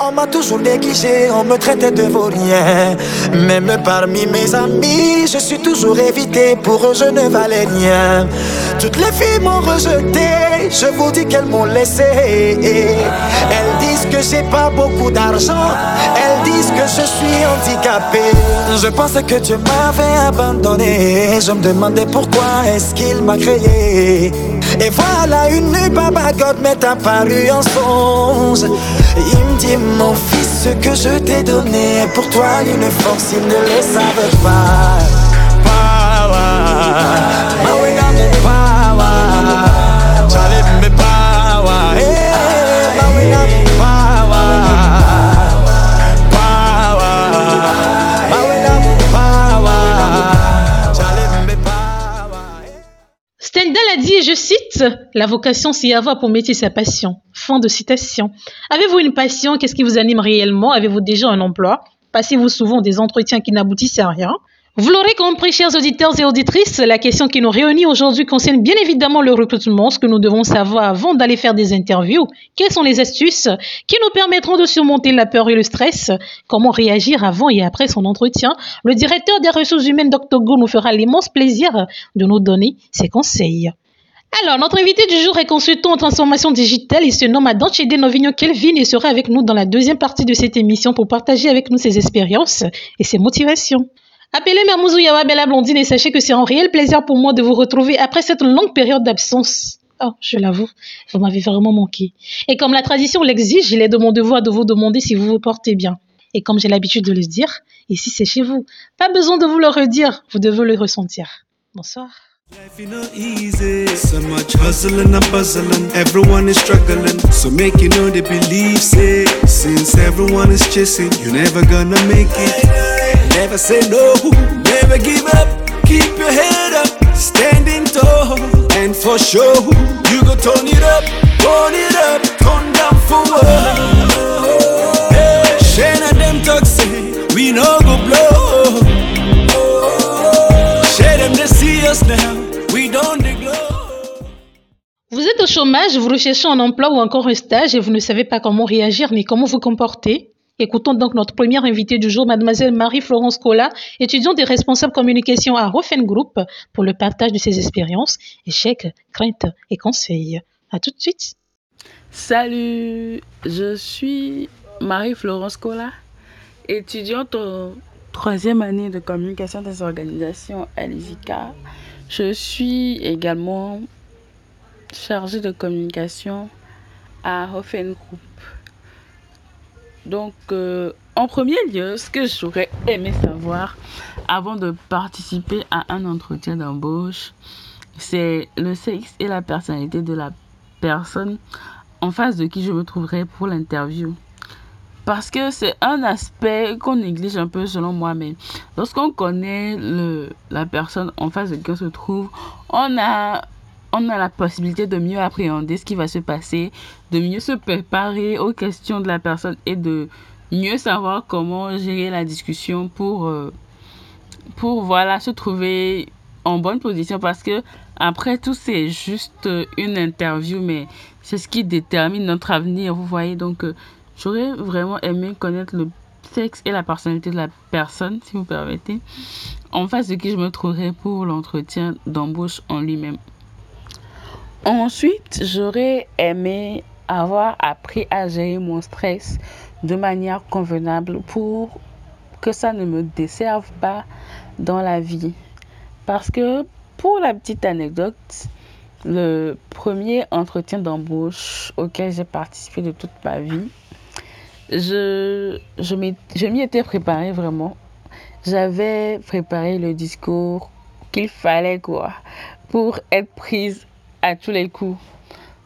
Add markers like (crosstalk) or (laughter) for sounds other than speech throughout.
On m'a toujours négligé, on me traitait de vaurien. Même parmi mes amis, je suis toujours évité. Pour eux, je ne valais rien. Toutes les filles m'ont rejeté, je vous dis qu'elles m'ont laissé. Elles disent que j'ai pas beaucoup d'argent, elles disent que je suis handicapé. Je pensais que Dieu m'avait abandonné. Je me demandais pourquoi est-ce qu'il m'a créé. Et voilà une nuit, Baba God m'est apparu en songe. Il me dit, mon fils, ce que je t'ai donné pour toi, une force, ils ne le savent pas. Dit, je cite, La vocation, c'est avoir pour métier sa passion. Fin de citation. Avez-vous une passion? Qu'est-ce qui vous anime réellement? Avez-vous déjà un emploi? Passez-vous souvent des entretiens qui n'aboutissent à rien? Vous l'aurez compris, chers auditeurs et auditrices, la question qui nous réunit aujourd'hui concerne bien évidemment le recrutement, ce que nous devons savoir avant d'aller faire des interviews. Quelles sont les astuces qui nous permettront de surmonter la peur et le stress? Comment réagir avant et après son entretien? Le directeur des ressources humaines, Dr Go, nous fera l'immense plaisir de nous donner ses conseils. Alors, notre invité du jour est consultant en transformation digitale. Il se nomme Adanchede Novigno Kelvin et sera avec nous dans la deuxième partie de cette émission pour partager avec nous ses expériences et ses motivations? Appelez Mermouzou Yawa Bella Blondine et sachez que c'est un réel plaisir pour moi de vous retrouver après cette longue période d'absence. Oh, je l'avoue, vous m'avez vraiment manqué. Et comme la tradition l'exige, il est de mon devoir de vous demander si vous vous portez bien. Et comme j'ai l'habitude de le dire, ici c'est chez vous. Pas besoin de vous le redire, vous devez le ressentir. Bonsoir. Life ain't no easy. So much hustling and puzzling. Everyone is struggling. So make you know they believe say since everyone is chasing, you're never gonna make it. Never say no, never give up. Keep your head up, standing tall. And for sure, you go turn it up, turn it up, turn down for what? Hey, Shane and them talk say we no go blow. Share them they see us now. Vous êtes au chômage, vous recherchez un emploi ou encore un stage et vous ne savez pas comment réagir ni comment vous comporter. Écoutons donc notre première invitée du jour, mademoiselle Marie-Florence Cola, étudiante et responsable communication à Rofen Group, pour le partage de ses expériences, échecs, craintes et conseils. À tout de suite. Salut, je suis Marie-Florence Cola, étudiante en troisième année de communication des organisations à l'ISICA. Je suis également chargée de communication à Hoffen Group. Donc, euh, en premier lieu, ce que j'aurais aimé savoir avant de participer à un entretien d'embauche, c'est le sexe et la personnalité de la personne en face de qui je me trouverai pour l'interview. Parce que c'est un aspect qu'on néglige un peu selon moi, mais lorsqu'on connaît le, la personne en face de qui on se trouve, on a, on a la possibilité de mieux appréhender ce qui va se passer, de mieux se préparer aux questions de la personne et de mieux savoir comment gérer la discussion pour, euh, pour voilà, se trouver en bonne position. Parce que après tout, c'est juste une interview, mais c'est ce qui détermine notre avenir, vous voyez. Donc, euh, j'aurais vraiment aimé connaître le sexe et la personnalité de la personne, si vous permettez, en face de qui je me trouverais pour l'entretien d'embauche en lui-même. Ensuite, j'aurais aimé avoir appris à gérer mon stress de manière convenable pour que ça ne me desserve pas dans la vie. Parce que, pour la petite anecdote, le premier entretien d'embauche auquel j'ai participé de toute ma vie, je, je m'y étais préparée vraiment. J'avais préparé le discours qu'il fallait, quoi, pour être prise à tous les coups.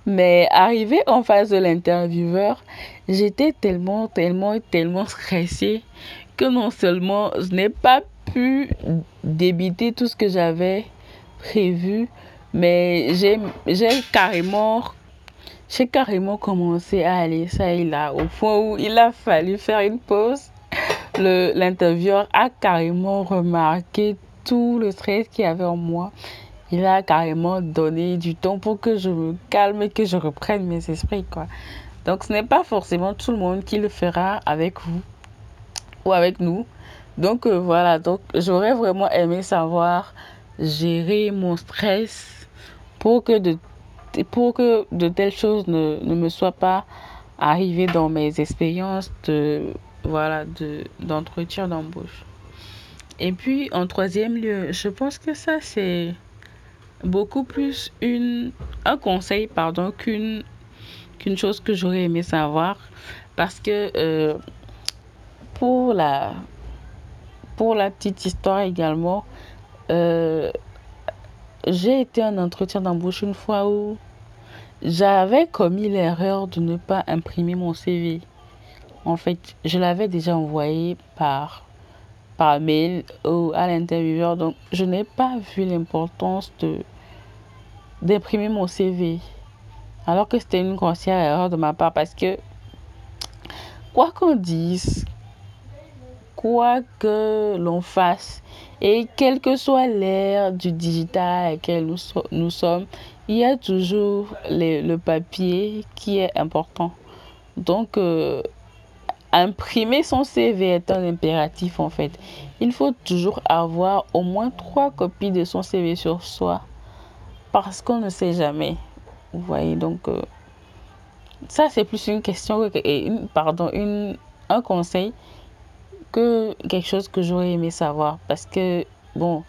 Mais arrivé en face de l'intervieweur, j'étais tellement, tellement, tellement stressée que non seulement je n'ai pas pu débiter tout ce que j'avais prévu, mais j'ai carrément, j'ai carrément commencé à aller ça et là, au point où il a fallu faire une pause. L'intervieweur a carrément remarqué tout le stress qu'il y avait en moi. Il a carrément donné du temps pour que je me calme et que je reprenne mes esprits. Donc ce n'est pas forcément tout le monde qui le fera avec vous ou avec nous. Donc euh, voilà, donc j'aurais vraiment aimé savoir gérer mon stress pour que de, telles choses ne, ne me soient pas arrivées dans mes expériences de voilà de d'entretien d'embauche. Et puis en troisième lieu, je pense que ça c'est beaucoup plus une un conseil pardon qu'une qu'une chose que j'aurais aimé savoir parce que euh, pour la pour la petite histoire également euh, j'ai été en entretien d'embauche une fois où j'avais commis l'erreur de ne pas imprimer mon CV. En fait, je l'avais déjà envoyé par, par mail au, à l'intervieweur, donc je n'ai pas vu l'importance de d'imprimer mon CV. Alors que c'était une grossière erreur de ma part parce que, quoi qu'on dise, quoi que l'on fasse, et quelle que soit l'ère du digital à laquelle nous, nous sommes, il y a toujours le papier qui est important. Donc, euh, imprimer son CV est un impératif en fait. Il faut toujours avoir au moins trois copies de son CV sur soi parce qu'on ne sait jamais. Vous voyez, donc euh, ça c'est plus une question, et pardon, un conseil que quelque chose que j'aurais aimé savoir. Parce que, bon,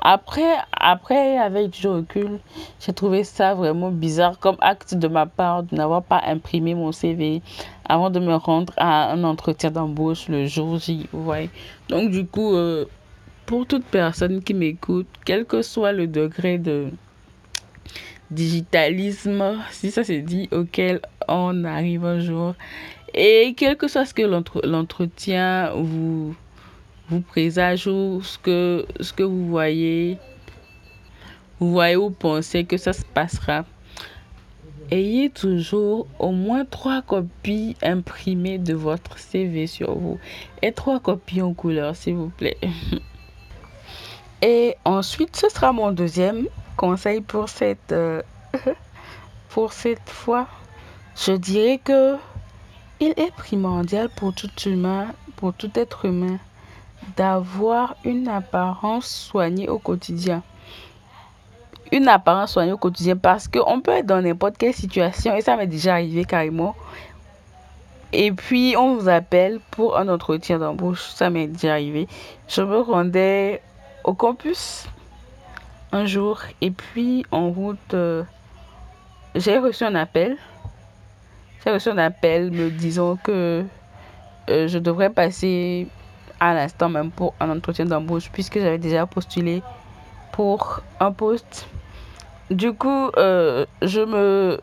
après, après avec du recul, j'ai trouvé ça vraiment bizarre comme acte de ma part de n'avoir pas imprimé mon CV avant de me rendre à un entretien d'embauche le jour J. Vous voyez. Donc, du coup, euh, pour toute personne qui m'écoute, quel que soit le degré de digitalisme, si ça se dit, auquel on arrive un jour. Et quel que soit ce que l'entretien vous, vous présage ou ce que, ce que vous voyez, vous voyez ou pensez que ça se passera, ayez toujours au moins trois copies imprimées de votre CV sur vous et trois copies en couleur, s'il vous plaît. (laughs) Et ensuite, ce sera mon deuxième conseil pour cette, euh, (laughs) pour cette fois. Je dirais que il est primordial pour tout humain, pour tout être humain, d'avoir une apparence soignée au quotidien. Une apparence soignée au quotidien parce qu'on peut être dans n'importe quelle situation et ça m'est déjà arrivé carrément. Et puis on vous appelle pour un entretien d'embauche, ça m'est déjà arrivé. Je me rendais au campus un jour et puis en route, euh, j'ai reçu un appel. J'ai reçu un appel me disant que euh, je devrais passer à l'instant même pour un entretien d'embauche puisque j'avais déjà postulé pour un poste. Du coup, euh, je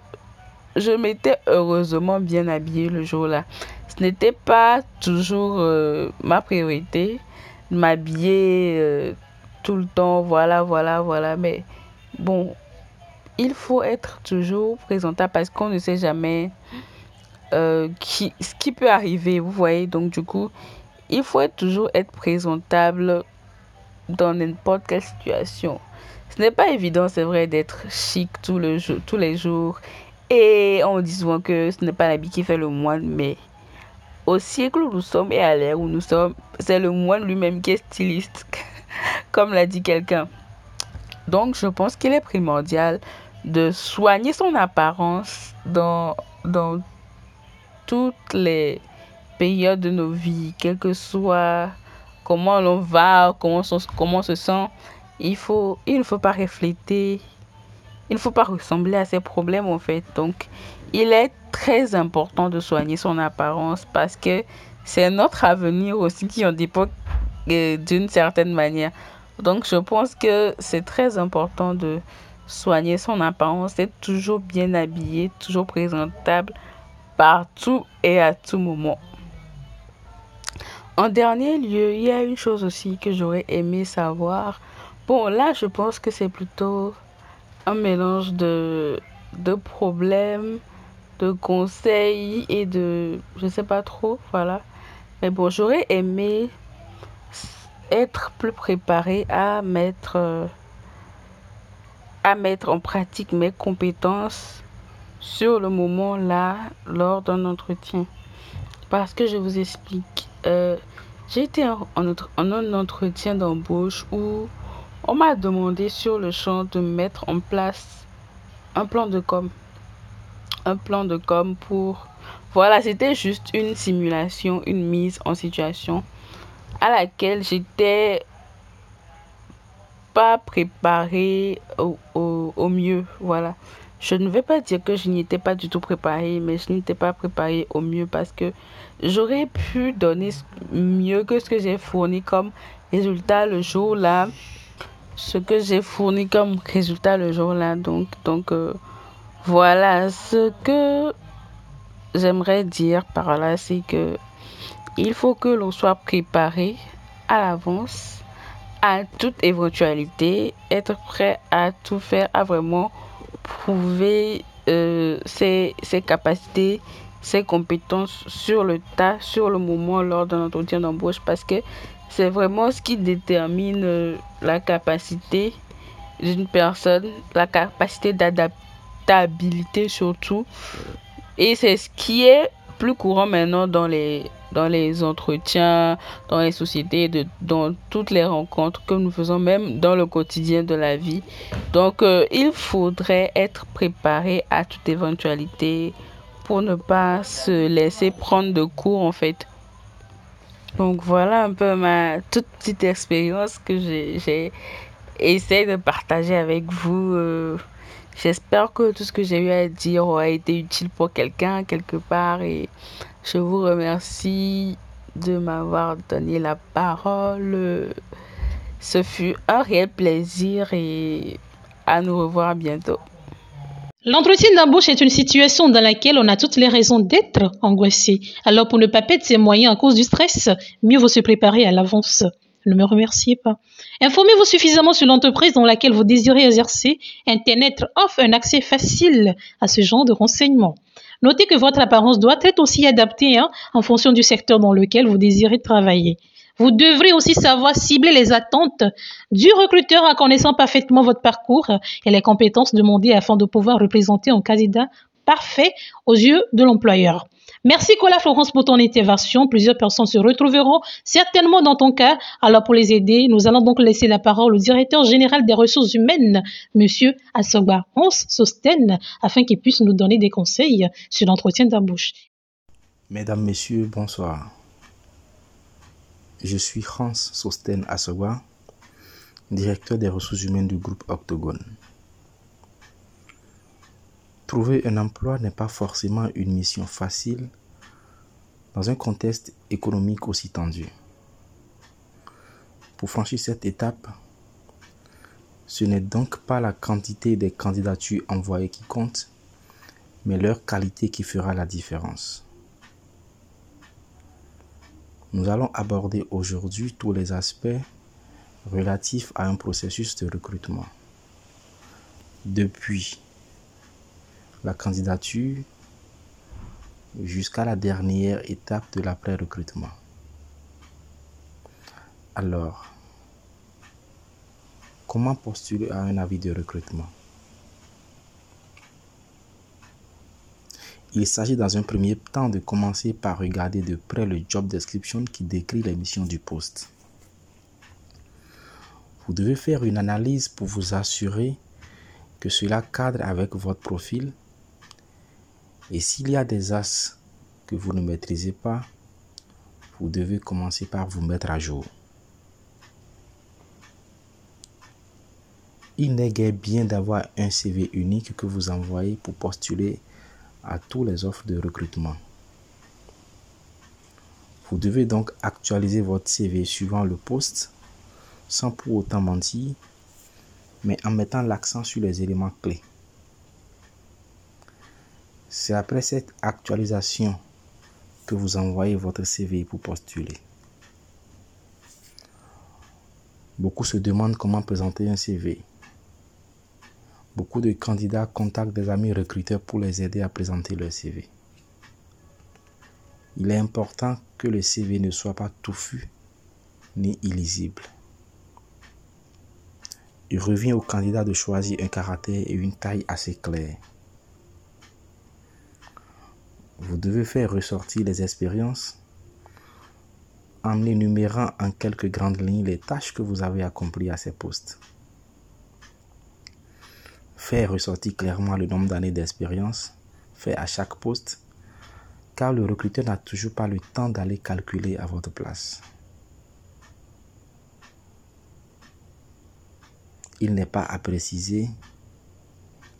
je m'étais heureusement bien habillée le jour-là. Ce n'était pas toujours ma priorité m'habiller tout le temps, voilà, voilà, voilà. Mais bon, il faut être toujours présentable parce qu'on ne sait jamais euh, qui, ce qui peut arriver, vous voyez. Donc, du coup, il faut toujours être présentable dans n'importe quelle situation. Ce n'est pas évident, c'est vrai, d'être chic tout le jour, tous les jours. Et on dit souvent que ce n'est pas l'habit qui fait le moine, mais au siècle où nous sommes et à l'ère où nous sommes, c'est le moine lui-même qui est styliste. (laughs) comme l'a dit quelqu'un. Donc, je pense qu'il est primordial de soigner son apparence dans, dans toutes les périodes de nos vies, quel que soit comment l'on va, comment, on, se sent. Il, faut, il ne faut pas refléter, il ne faut pas ressembler à ses problèmes en fait. Donc, il est très important de soigner son apparence parce que c'est notre avenir aussi qui en dépend euh, d'une certaine manière. Donc, je pense que c'est très important de soigner son apparence, d'être toujours bien habillé, toujours présentable partout et à tout moment. En dernier lieu, il y a une chose aussi que j'aurais aimé savoir. Bon, là, je pense que c'est plutôt un mélange de, de problèmes, de conseils et de... Je sais pas trop, voilà. Mais bon, j'aurais aimé être plus préparé à mettre, à mettre en pratique mes compétences sur le moment là lors d'un entretien. Parce que je vous explique. Euh, j'ai été en, un entretien d'embauche où on m'a demandé sur le champ de mettre en place un plan de com. Un plan de com pour... Voilà, c'était juste une simulation, une mise en situation à laquelle j'étais pas préparée au, au, mieux. Voilà. Je ne vais pas dire que je n'y étais pas du tout préparée, mais je n'étais pas préparée au mieux parce que j'aurais pu donner mieux que ce que j'ai fourni comme résultat le jour-là. Ce que j'ai fourni comme résultat le jour-là. Donc, donc euh, voilà ce que j'aimerais dire par là, c'est que il faut que l'on soit préparé à l'avance à toute éventualité, être prêt à tout faire, à vraiment prouver euh, ses, ses capacités, ses compétences sur le tas, sur le moment, lors d'un entretien d'embauche, parce que c'est vraiment ce qui détermine euh, la capacité d'une personne, la capacité d'adaptabilité surtout. Et c'est ce qui est plus courant maintenant dans les, dans les entretiens, dans les sociétés, dans toutes les rencontres que nous faisons, même dans le quotidien de la vie. Donc, euh, il faudrait être préparé à toute éventualité pour ne pas se laisser prendre de cours en fait. Donc voilà un peu ma toute petite expérience que j'ai essayé de partager avec vous. Euh, j'espère que tout ce que j'ai eu à dire aura été utile pour quelqu'un quelque part et je vous remercie de m'avoir donné la parole. Ce fut un réel plaisir et à nous revoir bientôt. L'entretien d'embauche est une situation dans laquelle on a toutes les raisons d'être angoissé. Alors pour ne pas perdre ses moyens à cause du stress, mieux vaut se préparer à l'avance. Ne me remerciez pas. Informez-vous suffisamment sur l'entreprise dans laquelle vous désirez exercer. Internet offre un accès facile à ce genre de renseignements. Notez que votre apparence doit être aussi adaptée hein, en fonction du secteur dans lequel vous désirez travailler. Vous devrez aussi savoir cibler les attentes du recruteur en connaissant parfaitement votre parcours et les compétences demandées afin de pouvoir représenter un candidat parfait aux yeux de l'employeur. Merci Cola Florence pour ton intervention. Plusieurs personnes se retrouveront certainement dans ton cas. Alors pour les aider, nous allons donc laisser la parole au directeur général des ressources humaines, Monsieur Assogba Hans Sosten, afin qu'il puisse nous donner des conseils sur l'entretien d'embauche. Mesdames, Messieurs, bonsoir. Je suis Hans Sosten Assewa, directeur des ressources humaines du groupe Octogone. Trouver un emploi n'est pas forcément une mission facile dans un contexte économique aussi tendu. Pour franchir cette étape, ce n'est donc pas la quantité des candidatures envoyées qui compte, mais leur qualité qui fera la différence. Nous allons aborder aujourd'hui tous les aspects relatifs à un processus de recrutement. Depuis la candidature jusqu'à la dernière étape de l'après-recrutement. Alors, comment postuler à un avis de recrutement? Il s'agit dans un premier temps de commencer par regarder de près le job description qui décrit les missions du poste. Vous devez faire une analyse pour vous assurer que cela cadre avec votre profil et s'il y a des as que vous ne maîtrisez pas, vous devez commencer par vous mettre à jour. Il n'est guère bien d'avoir un CV unique que vous envoyez pour postuler à toutes les offres de recrutement. Vous devez donc actualiser votre CV suivant le poste sans pour autant mentir, mais en mettant l'accent sur les éléments clés. C'est après cette actualisation que vous envoyez votre CV pour postuler. Beaucoup se demandent comment présenter un CV. Beaucoup de candidats contactent des amis recruteurs pour les aider à présenter leur CV. Il est important que le CV ne soit pas touffu ni illisible. Il revient au candidat de choisir un caractère et une taille assez clairs. Vous devez faire ressortir les expériences en énumérant en quelques grandes lignes les tâches que vous avez accomplies à ces postes. Faire ressortir clairement le nombre d'années d'expérience fait à chaque poste, car le recruteur n'a toujours pas le temps d'aller calculer à votre place. Il n'est pas à préciser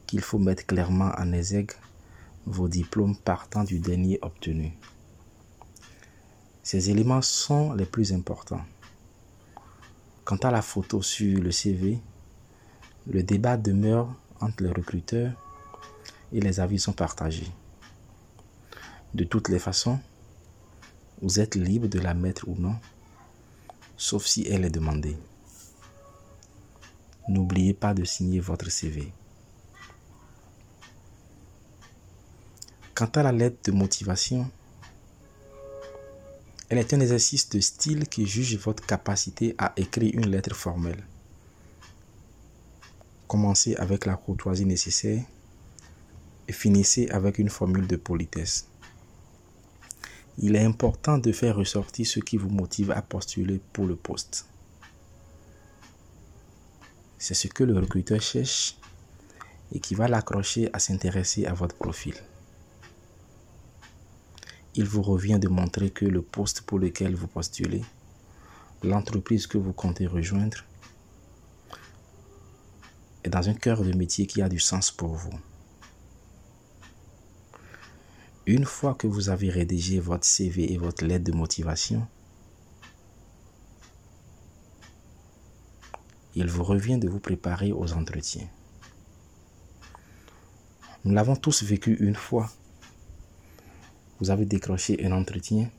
qu'il faut mettre clairement en exergue vos diplômes partant du dernier obtenu. Ces éléments sont les plus importants. Quant à la photo sur le CV, le débat demeure entre les recruteurs et les avis sont partagés. De toutes les façons, vous êtes libre de la mettre ou non, sauf si elle est demandée. N'oubliez pas de signer votre CV. Quant à la lettre de motivation, elle est un exercice de style qui juge votre capacité à écrire une lettre formelle. Commencez avec la courtoisie nécessaire et finissez avec une formule de politesse. Il est important de faire ressortir ce qui vous motive à postuler pour le poste. C'est ce que le recruteur cherche et qui va l'accrocher à s'intéresser à votre profil. Il vous revient de montrer que le poste pour lequel vous postulez, l'entreprise que vous comptez rejoindre, dans un cœur de métier qui a du sens pour vous. Une fois que vous avez rédigé votre CV et votre lettre de motivation, il vous revient de vous préparer aux entretiens. Nous l'avons tous vécu une fois. Vous avez décroché un entretien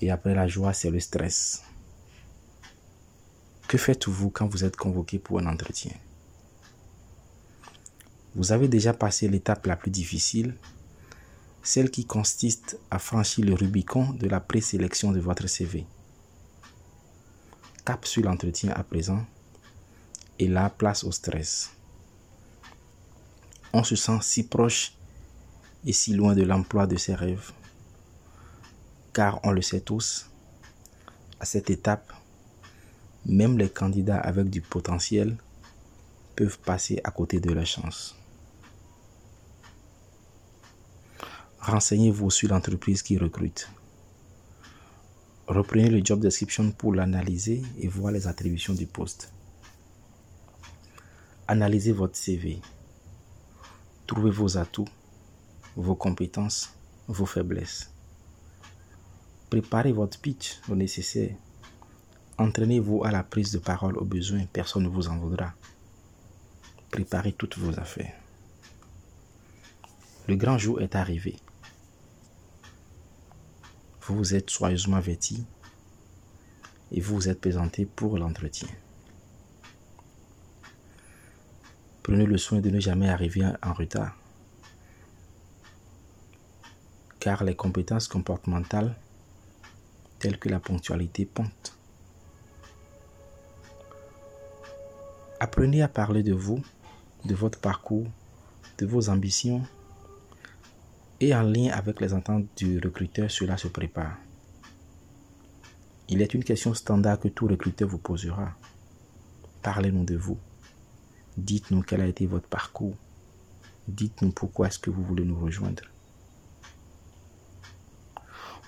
et après la joie, c'est le stress. Que faites-vous quand vous êtes convoqué pour un entretien? Vous avez déjà passé l'étape la plus difficile, celle qui consiste à franchir le Rubicon de la présélection de votre CV cap sur l'entretien à présent et la place au stress. On se sent si proche et si loin de l'emploi de ses rêves. Car on le sait tous, à cette étape, même les candidats avec du potentiel peuvent passer à côté de leur chance. Renseignez-vous sur l'entreprise qui recrute. Reprenez le job description pour l'analyser et voir les attributions du poste. Analysez votre CV. Trouvez vos atouts, vos compétences, vos faiblesses. Préparez votre pitch au nécessaire. Entraînez-vous à la prise de parole au besoin, personne ne vous en voudra. Préparez toutes vos affaires. Le grand jour est arrivé. Vous vous êtes soigneusement vêti et vous vous êtes présenté pour l'entretien. Prenez le soin de ne jamais arriver en retard, car les compétences comportementales telles que la ponctualité pontent. Apprenez à parler de vous, de votre parcours, de vos ambitions et en lien avec les attentes du recruteur, cela se prépare. Il est une question standard que tout recruteur vous posera. Parlez-nous de vous. Dites-nous quel a été votre parcours. Dites-nous pourquoi est-ce que vous voulez nous rejoindre.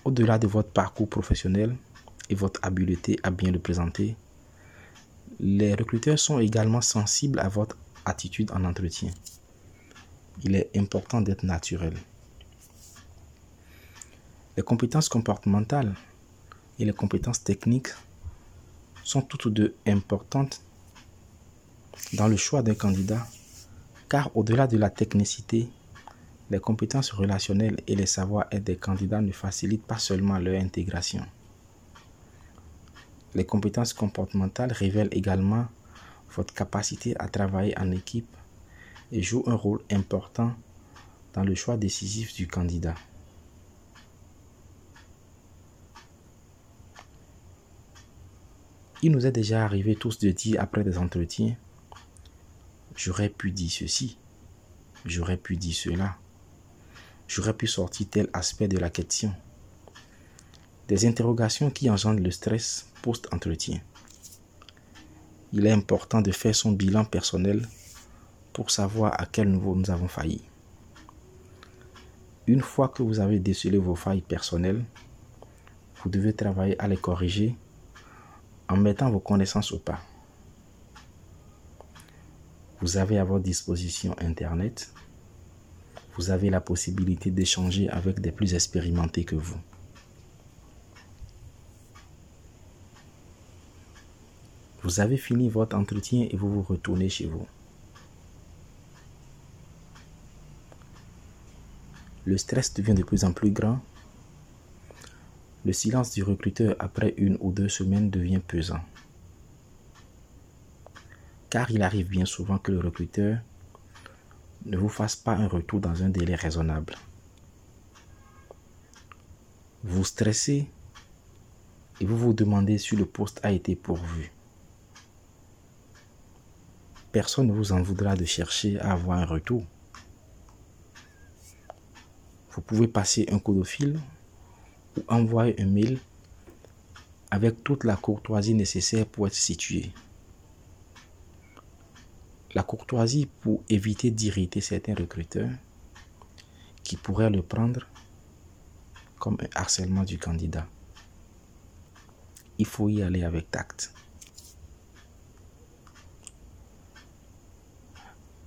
Au-delà de votre parcours professionnel et votre habileté à bien le présenter, les recruteurs sont également sensibles à votre attitude en entretien. Il est important d'être naturel. Les compétences comportementales et les compétences techniques sont toutes deux importantes dans le choix d'un candidat, car au-delà de la technicité, les compétences relationnelles et les savoir-être des candidats ne facilitent pas seulement leur intégration. Les compétences comportementales révèlent également votre capacité à travailler en équipe et jouent un rôle important dans le choix décisif du candidat. Il nous est déjà arrivé tous de dire après des entretiens, j'aurais pu dire ceci, j'aurais pu dire cela, j'aurais pu sortir tel aspect de la question. Des interrogations qui engendrent le stress post-entretien. Il est important de faire son bilan personnel pour savoir à quel niveau nous avons failli. Une fois que vous avez décelé vos failles personnelles, vous devez travailler à les corriger en mettant vos connaissances au pas. Vous avez à votre disposition Internet. Vous avez la possibilité d'échanger avec des plus expérimentés que vous. Vous avez fini votre entretien et vous vous retournez chez vous. Le stress devient de plus en plus grand. Le silence du recruteur après une ou deux semaines devient pesant. Car il arrive bien souvent que le recruteur ne vous fasse pas un retour dans un délai raisonnable. Vous stressez et vous vous demandez si le poste a été pourvu. Personne ne vous en voudra de chercher à avoir un retour. Vous pouvez passer un coup de fil ou envoyer un mail avec toute la courtoisie nécessaire pour être situé. La courtoisie pour éviter d'irriter certains recruteurs qui pourraient le prendre comme un harcèlement du candidat. Il faut y aller avec tact.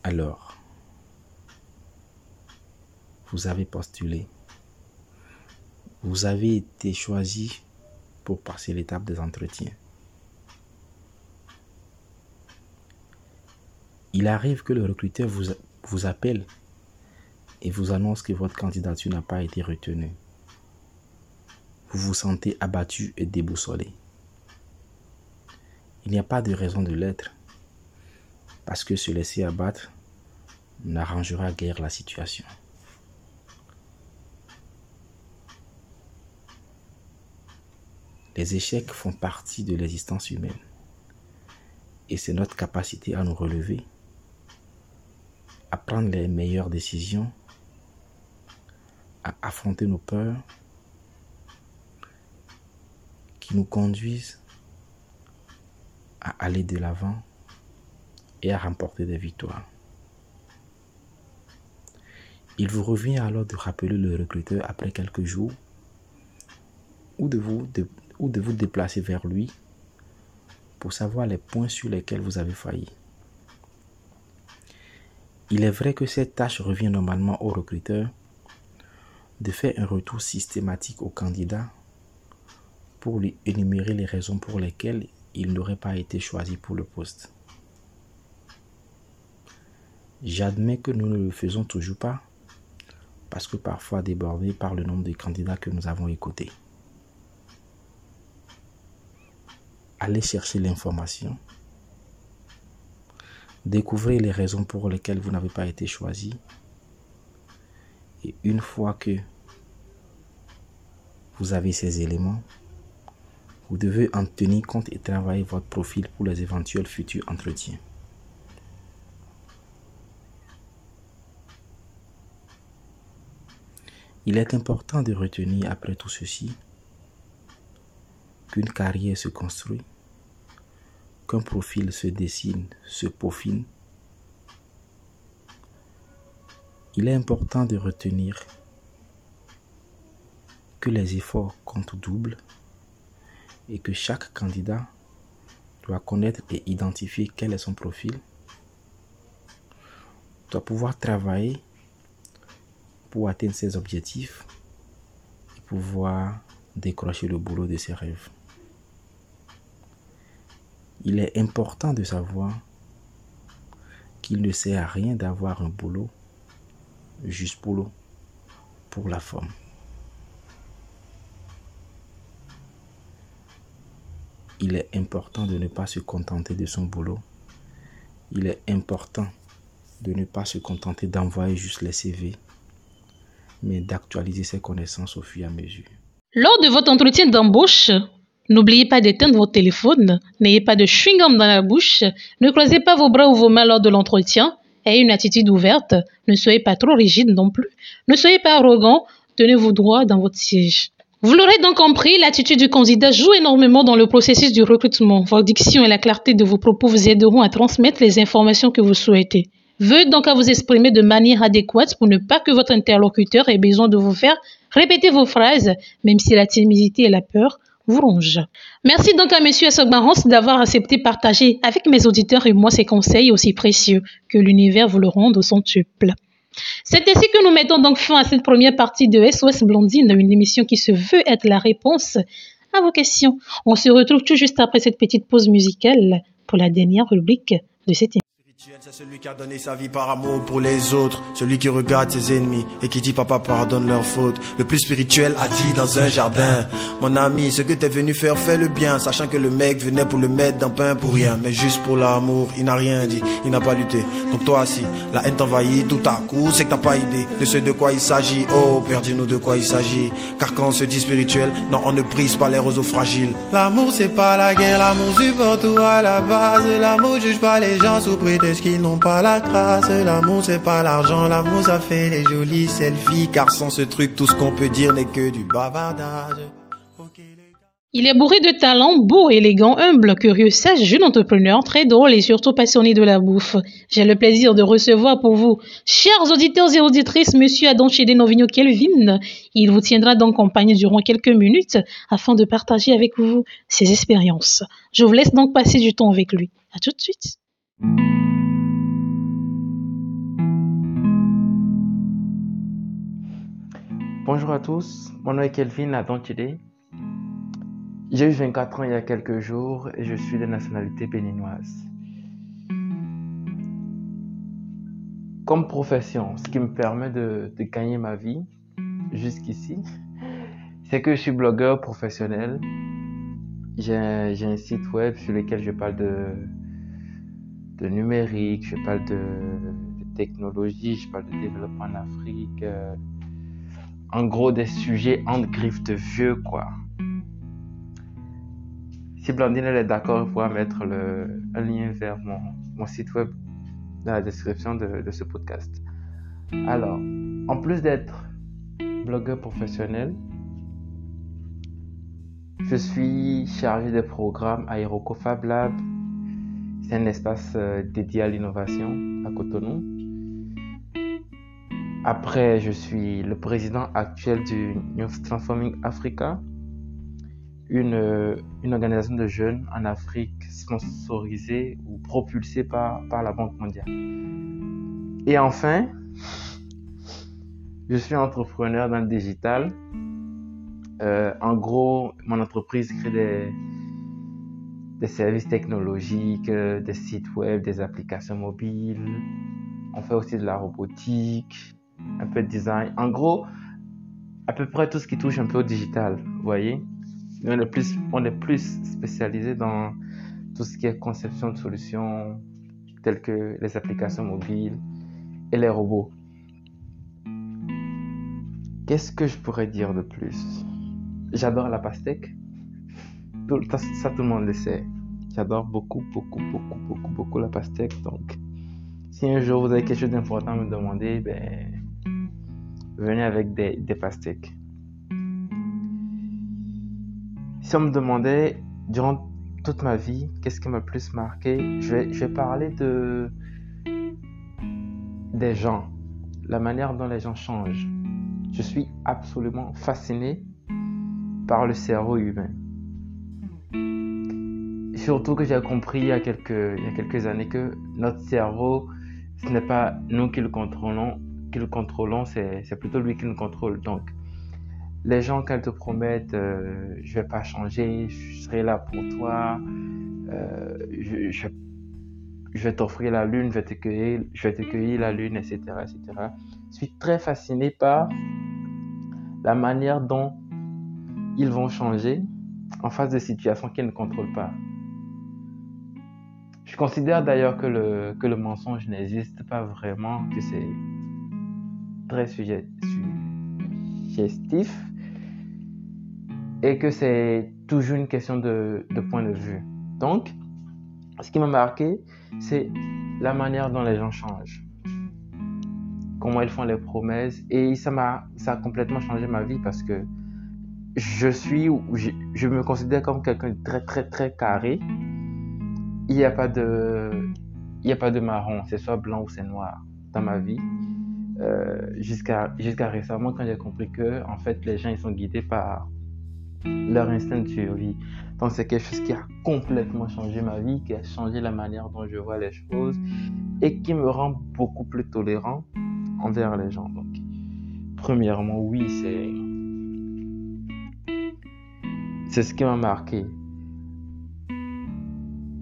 Alors, vous avez postulé. Vous avez été choisi pour passer l'étape des entretiens. Il arrive que le recruteur vous, vous appelle et vous annonce que votre candidature n'a pas été retenue. Vous vous sentez abattu et déboussolé. Il n'y a pas de raison de l'être, parce que se laisser abattre n'arrangera guère la situation. Les échecs font partie de l'existence humaine. Et c'est notre capacité à nous relever, à prendre les meilleures décisions, à affronter nos peurs, qui nous conduisent à aller de l'avant et à remporter des victoires. Il vous revient alors de rappeler le recruteur après quelques jours ou de vous, ou de vous déplacer vers lui pour savoir les points sur lesquels vous avez failli. Il est vrai que cette tâche revient normalement au recruteur de faire un retour systématique au candidat pour lui énumérer les raisons pour lesquelles il n'aurait pas été choisi pour le poste. J'admets que nous ne le faisons toujours pas parce que parfois débordés par le nombre de candidats que nous avons écoutés. allez chercher l'information. Découvrez les raisons pour lesquelles vous n'avez pas été choisi. Et une fois que vous avez ces éléments, vous devez en tenir compte et travailler votre profil pour les éventuels futurs entretiens. Il est important de retenir après tout ceci qu'une carrière se construit qu'un profil se dessine, se peaufine, il est important de retenir que les efforts comptent double et que chaque candidat doit connaître et identifier quel est son profil, doit pouvoir travailler pour atteindre ses objectifs et pouvoir décrocher le boulot de ses rêves il est important de savoir qu'il ne sert à rien d'avoir un boulot juste pour, le, pour la forme. Il est important de ne pas se contenter de son boulot. Il est important de ne pas se contenter d'envoyer juste les CV, mais d'actualiser ses connaissances au fur et à mesure. Lors de votre entretien d'embauche, N'oubliez pas d'éteindre votre téléphone, n'ayez pas de chewing-gum dans la bouche, ne croisez pas vos bras ou vos mains lors de l'entretien Ayez une attitude ouverte, ne soyez pas trop rigide non plus. Ne soyez pas arrogant, tenez-vous droit dans votre siège. Vous l'aurez donc compris, l'attitude du candidat joue énormément dans le processus du recrutement. Votre diction et la clarté de vos propos vous aideront à transmettre les informations que vous souhaitez. Veuillez donc à vous exprimer de manière adéquate pour ne pas que votre interlocuteur ait besoin de vous faire répéter vos phrases, même si la timidité et la peur vous rongent. Merci donc à M. Assogbarance d'avoir accepté partager avec mes auditeurs et moi ces conseils aussi précieux. Que l'univers vous le rende au centuple. C'est ainsi que nous mettons donc fin à cette première partie de SOS Blondine, une émission qui se veut être la réponse à vos questions. On se retrouve tout juste après cette petite pause musicale pour la dernière rubrique de cette émission. C'est celui qui a donné sa vie par amour pour les autres, celui qui regarde ses ennemis et qui dit papa pardonne leurs fautes. Le plus spirituel a dit dans un jardin, mon ami, ce que t'es venu faire, fais le bien, sachant que le mec venait pour le mettre dans pain pour rien, mais juste pour l'amour, il n'a rien dit, il n'a pas lutté. Donc toi aussi, la haine t'envahit tout à coup, c'est que t'as pas idée de ce de quoi il s'agit. Oh, perdu nous de quoi il s'agit, car quand on se dit spirituel, non, on ne brise pas les roseaux fragiles. L'amour c'est pas la guerre, l'amour supporte tout à la base, l'amour juge pas les gens sous prétexte qu'ils n'ont pas la. L'amour c'est pas l'argent, l'amour ça fait jolies selfies. Car sans ce truc, tout ce qu'on peut dire n'est que du bavardage. Il est bourré de talent, beau, élégant, humble, curieux, sage, jeune entrepreneur, très drôle et surtout passionné de la bouffe. J'ai le plaisir de recevoir pour vous, chers auditeurs et auditrices, Monsieur Adonchede Novigno Kelvin. Il vous tiendra donc compagnie durant quelques minutes afin de partager avec vous ses expériences. Je vous laisse donc passer du temps avec lui. À tout de suite. Bonjour à tous, mon nom est Kelvin Adonchede. J'ai eu 24 ans il y a quelques jours et je suis de nationalité béninoise. Comme profession, ce qui me permet de, gagner ma vie jusqu'ici, c'est que je suis blogueur professionnel. J'ai un, site web sur lequel je parle de, numérique, je parle de, de technologie, je parle de développement en Afrique. euh, en gros, des sujets en griffe de vieux, quoi. Si Blandine elle est d'accord, il pourra mettre le, un lien vers mon, site web dans la description de, ce podcast. Alors, en plus d'être blogueur professionnel, je suis chargé des programmes à Hiroko Fab Lab. C'est un espace euh, dédié à l'innovation à Cotonou. Après, je suis le président actuel du Youth Transforming Africa, une, euh, une organisation de jeunes en Afrique sponsorisée ou propulsée par, par la Banque mondiale. Et enfin, je suis entrepreneur dans le digital. Euh, en gros, mon entreprise crée des, des services technologiques, euh, des sites web, des applications mobiles. On fait aussi de la robotique, un peu de design. En gros, à peu près tout ce qui touche un peu au digital, vous voyez. On est plus, on est plus spécialisé dans tout ce qui est conception de solutions telles que les applications mobiles et les robots. Qu'est-ce que je pourrais dire de plus? J'adore la pastèque. Ça, ça, tout le monde le sait. J'adore beaucoup, beaucoup, beaucoup, beaucoup, beaucoup la pastèque. Donc, si un jour vous avez quelque chose d'important à me demander, ben, venez avec des, des pastèques. Si on me demandait durant toute ma vie, qu'est-ce qui m'a le plus marqué, je vais, je vais parler de des gens, la manière dont les gens changent. Je suis absolument fasciné par le cerveau humain. Surtout que j'ai compris il y, a quelques, il y a quelques années que notre cerveau, ce n'est pas nous qui le contrôlons, qui le contrôlons, c'est, plutôt lui qui nous contrôle. Donc, les gens, quand ils te promettent euh, je vais pas changer, je serai là pour toi, euh, je, je, vais t'offrir la lune, je vais te cueillir, je vais te la lune, etc., etc. Je suis très fasciné par la manière dont ils vont changer en face de situations qu'ils ne contrôlent pas. Je considère d'ailleurs que le, que le mensonge n'existe pas vraiment, que c'est très suggestif et que c'est toujours une question de, de, point de vue. Donc, ce qui m'a marqué, c'est la manière dont les gens changent. comment ils font les promesses. Et ça m'a, ça a complètement changé ma vie parce que je suis, je, je me considère comme quelqu'un de très, très, très carré. Il n'y a pas de, il n'y a pas de marron, c'est soit blanc ou c'est noir dans ma vie. Euh, jusqu'à jusqu'à récemment quand j'ai compris que en fait les gens ils sont guidés par leur instinct de survie. Donc c'est quelque chose qui a complètement changé ma vie, qui a changé la manière dont je vois les choses et qui me rend beaucoup plus tolérant envers les gens. Donc premièrement, oui, c'est c'est ce qui m'a marqué.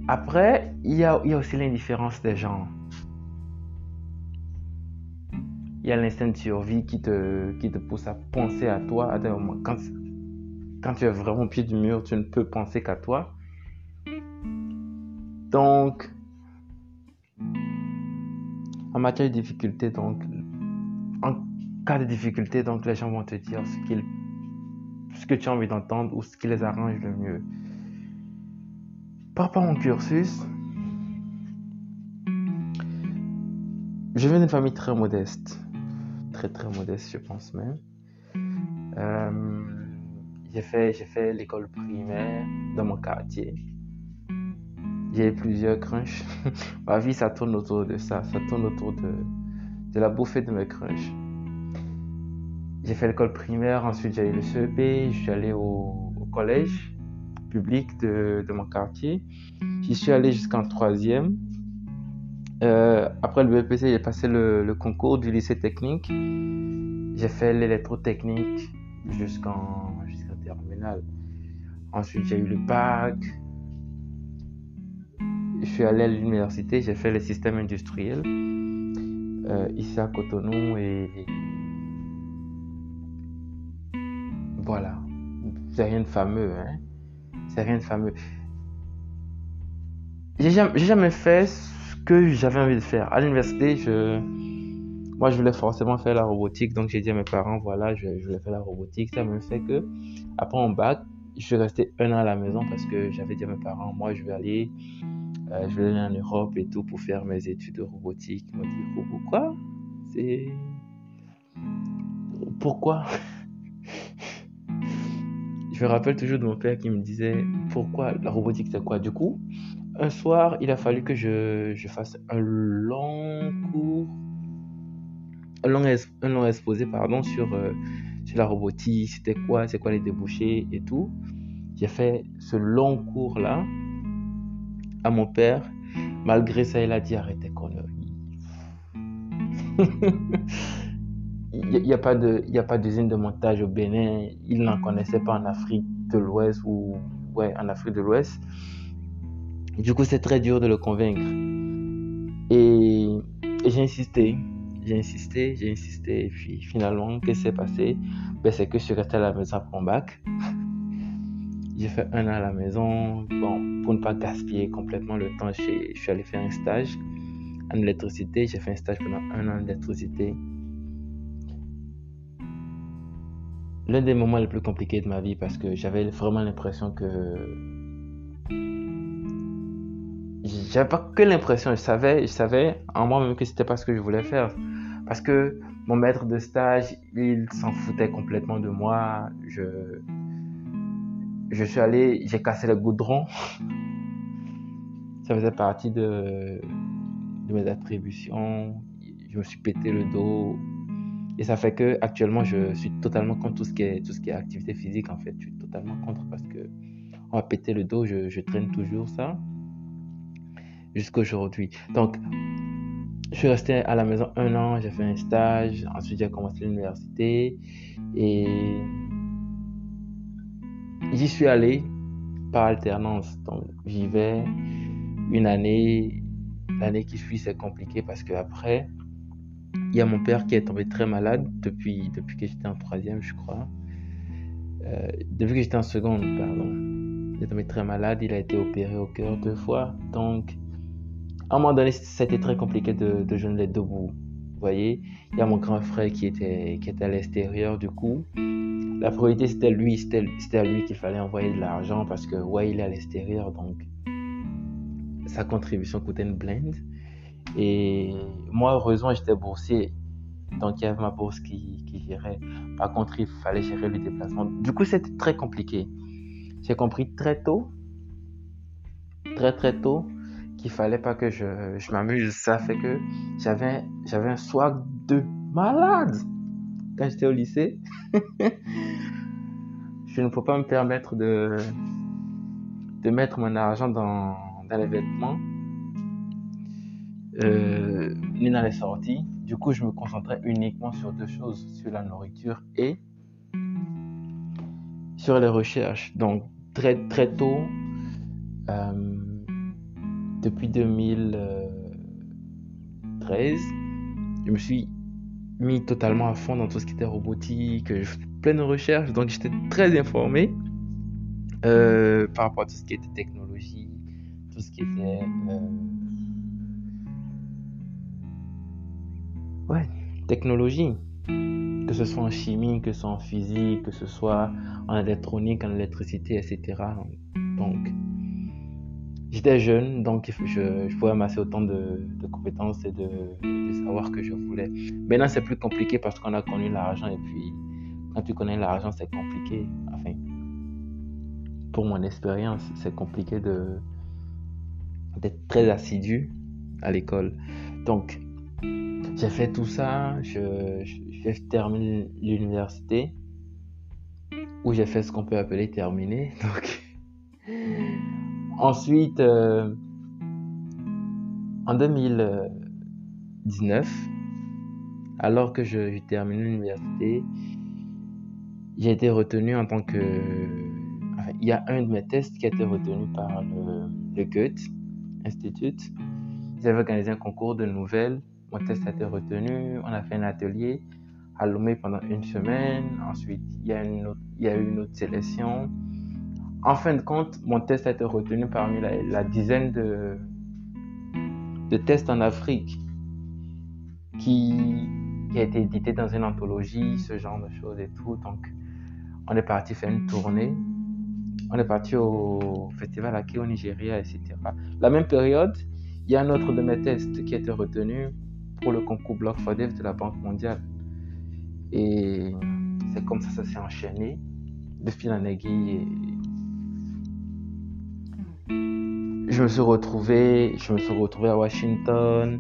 Après, il y a, il y a aussi l'indifférence des gens. Il y a l'instinct de survie qui te, qui te pousse à penser à toi. Quand, quand tu es vraiment au pied du mur, tu ne peux penser qu'à toi. Donc, en matière de difficulté, donc, en cas de difficulté, donc les gens vont te dire ce, ce que tu as envie d'entendre ou ce qui les arrange le mieux. Par rapport à mon cursus, je viens d'une famille très modeste, très très modeste, je pense même. Euh, j'ai fait, fait l'école primaire dans mon quartier. J'ai plusieurs crunchs. (laughs) Ma vie, ça tourne autour de ça. Ça tourne autour de, de la bouffée de mes crunchs. J'ai fait l'école primaire, ensuite j'ai eu le CEP, je suis allé au, au collège public de, de, mon quartier. J'y suis allé jusqu'en troisième. Euh, après le BPC, j'ai passé le, concours du lycée technique. J'ai fait l'électrotechnique jusqu'en jusqu'en terminale. Ensuite, j'ai eu le bac. Je suis allé à l'université, j'ai fait le système industriel euh, ici à Cotonou et voilà. C'est rien de fameux, hein. C'est rien de fameux. J'ai jamais, fait que j'avais envie de faire. À l'université, je, moi, je voulais forcément faire la robotique, donc j'ai dit à mes parents, voilà, je, voulais faire la robotique. Ça me fait que, après mon bac, je suis resté un an à la maison parce que j'avais dit à mes parents, moi, je vais aller, euh, je vais aller en Europe et tout pour faire mes études de robotique. Ils m'ont dit, pourquoi? C'est. Pourquoi? (laughs) Je me rappelle toujours de mon père qui me disait, pourquoi la robotique, c'est quoi? Du coup, un soir, il a fallu que je, fasse un long cours un long, exposé pardon, sur, euh, sur la robotique, c'était quoi, c'est quoi les débouchés et tout. J'ai fait ce long cours-là à mon père. Malgré ça, il a dit arrêtez conneries. (laughs) Il n'y a, pas d'usine de montage au Bénin. Il n'en connaissait pas en Afrique de l'Ouest ou en Afrique de l'Ouest. Du coup, c'est très dur de le convaincre. Et, j'ai insisté j'ai insisté, j'ai insisté, et puis finalement, qu'est-ce qui s'est passé? Ben, C'est que je suis resté à la maison après mon bac. (laughs) J'ai fait un an à la maison, bon, pour ne pas gaspiller complètement le temps, je suis allé faire un stage en électricité. J'ai fait un stage pendant un an d'électricité. L'un des moments les plus compliqués de ma vie parce que j'avais vraiment l'impression que j'avais pas que l'impression, je savais, je savais en moi-même que c'était pas ce que je voulais faire. Parce que mon maître de stage, il s'en foutait complètement de moi. Je, je suis allé, j'ai cassé le goudron. Ça faisait partie de, mes attributions. Je me suis pété le dos. Et ça fait que actuellement, je suis totalement contre tout ce qui est, tout ce qui est activité physique. En fait, je suis totalement contre parce que on va péter le dos. Je, je traîne toujours ça jusqu'à aujourd'hui. Donc, je suis resté à la maison un an, j'ai fait un stage, ensuite j'ai commencé l'université et j'y suis allé par alternance. Donc, j'y vais une année, l'année qui suit c'est compliqué parce que après, il y a mon père qui est tombé très malade depuis, depuis que j'étais en troisième, je crois. Euh, depuis que j'étais en seconde, pardon. Il est tombé très malade, il a été opéré au cœur deux fois. Donc, à un moment donné, c'était très compliqué de, de jeûner debout. Vous voyez, il y a mon grand frère qui était, qui était à l'extérieur du coup. La priorité c'était lui, c'était à lui qu'il fallait envoyer de l'argent parce que ouais, il est à l'extérieur donc sa contribution coûtait une blinde. Et moi, heureusement, j'étais boursier. Donc, il y avait ma bourse qui, qui gérait. Par contre, il fallait gérer le déplacement. Du coup, c'était très compliqué. J'ai compris très tôt, très très tôt, qu'il fallait pas que je, je m'amuse. Ça fait que j'avais, j'avais un swag de malade quand j'étais au lycée. (laughs) je ne peux pas me permettre de, de mettre mon argent dans, dans les vêtements euh, ni dans les sorties. Du coup, je me concentrais uniquement sur deux choses, sur la nourriture et sur les recherches. Donc, très très tôt, euh, depuis 2013, je me suis mis totalement à fond dans tout ce qui était robotique, je faisais plein de recherches, donc j'étais très informé euh, par rapport à tout ce qui était technologie, tout ce qui était... Euh, ouais, technologie. Que ce soit en chimie, que ce soit en physique, que ce soit en électronique, en électricité, etc. Donc, j'étais jeune, donc je, je, pouvais amasser autant de, compétences et de, de, savoir que je voulais. Maintenant, c'est plus compliqué parce qu'on a connu l'argent et puis quand tu connais l'argent, c'est compliqué. Enfin, pour mon expérience, c'est compliqué d'être très assidu à l'école. Donc, j'ai fait tout ça, je, j'ai terminé l'université, où j'ai fait ce qu'on peut appeler terminer. (laughs) Donc, ensuite, euh, en 2019, alors que je, terminais l'université, j'ai été retenu en tant que. Il y a un de mes tests qui a été retenu par le, le Goethe Institute. Ils avaient organisé un concours de nouvelles mon test a été retenu, on a fait un atelier à Lomé pendant une semaine. Ensuite, il y a eu une autre sélection. En fin de compte, mon test a été retenu parmi la, dizaine de, tests en Afrique qui, a été édité dans une anthologie, ce genre de choses et tout. Donc, on est parti faire une tournée. On est parti au festival Ake au Nigeria, etc. La même période, il y a un autre de mes tests qui a été retenu pour le concours Block for de la Banque mondiale. Et c'est comme ça ça s'est enchaîné de fil en aiguille. Je me suis retrouvé, je me suis retrouvé à Washington.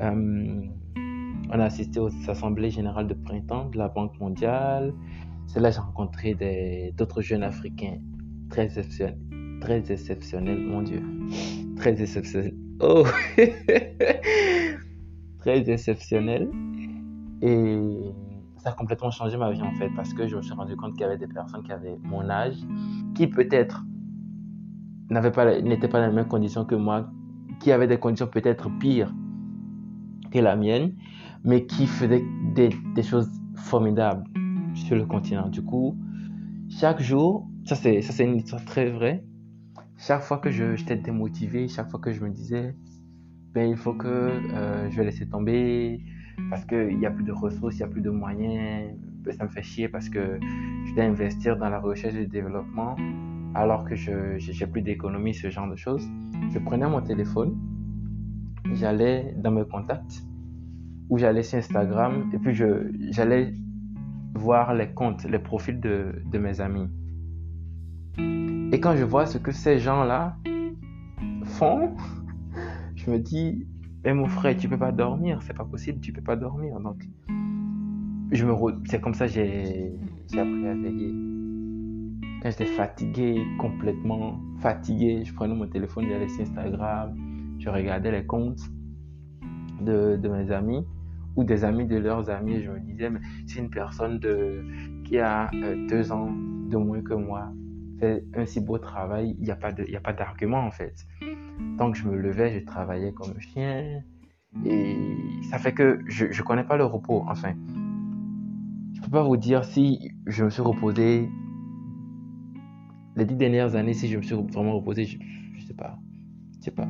Euh, on a assisté aux assemblées générales de printemps de la Banque mondiale. C'est là que j'ai rencontré d'autres jeunes africains très exceptionnels, exceptionnels, mon Dieu, très exceptionnels. Oh (laughs) très exceptionnel. Et ça a complètement changé ma vie en fait, parce que je me suis rendu compte qu'il y avait des personnes qui avaient mon âge, qui peut-être n'étaient pas, pas dans les mêmes conditions que moi, qui avaient des conditions peut-être pires que la mienne, mais qui faisaient des, des choses formidables sur le continent. Du coup, chaque jour, ça c'est, ça c'est une histoire très vraie, chaque fois que je, j'étais démotivé, chaque fois que je me disais, ben, il faut que euh, je vais laisser tomber parce qu'il n'y a plus de ressources, il n'y a plus de moyens. Ben, ça me fait chier parce que je dois investir dans la recherche et le développement alors que je n'ai plus d'économie, ce genre de choses. Je prenais mon téléphone, j'allais dans mes contacts ou j'allais sur Instagram et puis j'allais voir les comptes, les profils de, mes amis. Et quand je vois ce que ces gens-là font, (laughs) je me dis, mais mon frère, tu peux pas dormir, c'est pas possible, tu peux pas dormir. Donc, je me c'est comme ça que j'ai appris à veiller. Quand j'étais fatigué, complètement fatigué, je prenais mon téléphone, j'allais sur Instagram, je regardais les comptes de, de, mes amis ou des amis de leurs amis et je me disais, mais c'est une personne de, qui a euh, deux ans de moins que moi, fait un si beau travail, il n'y a pas d'argument en fait. Donc je me levais, je travaillais comme un chien. Et ça fait que je ne connais pas le repos. Enfin, je ne peux pas vous dire si je me suis reposé les dix dernières années, si je me suis vraiment reposé, je ne sais pas. Je sais pas.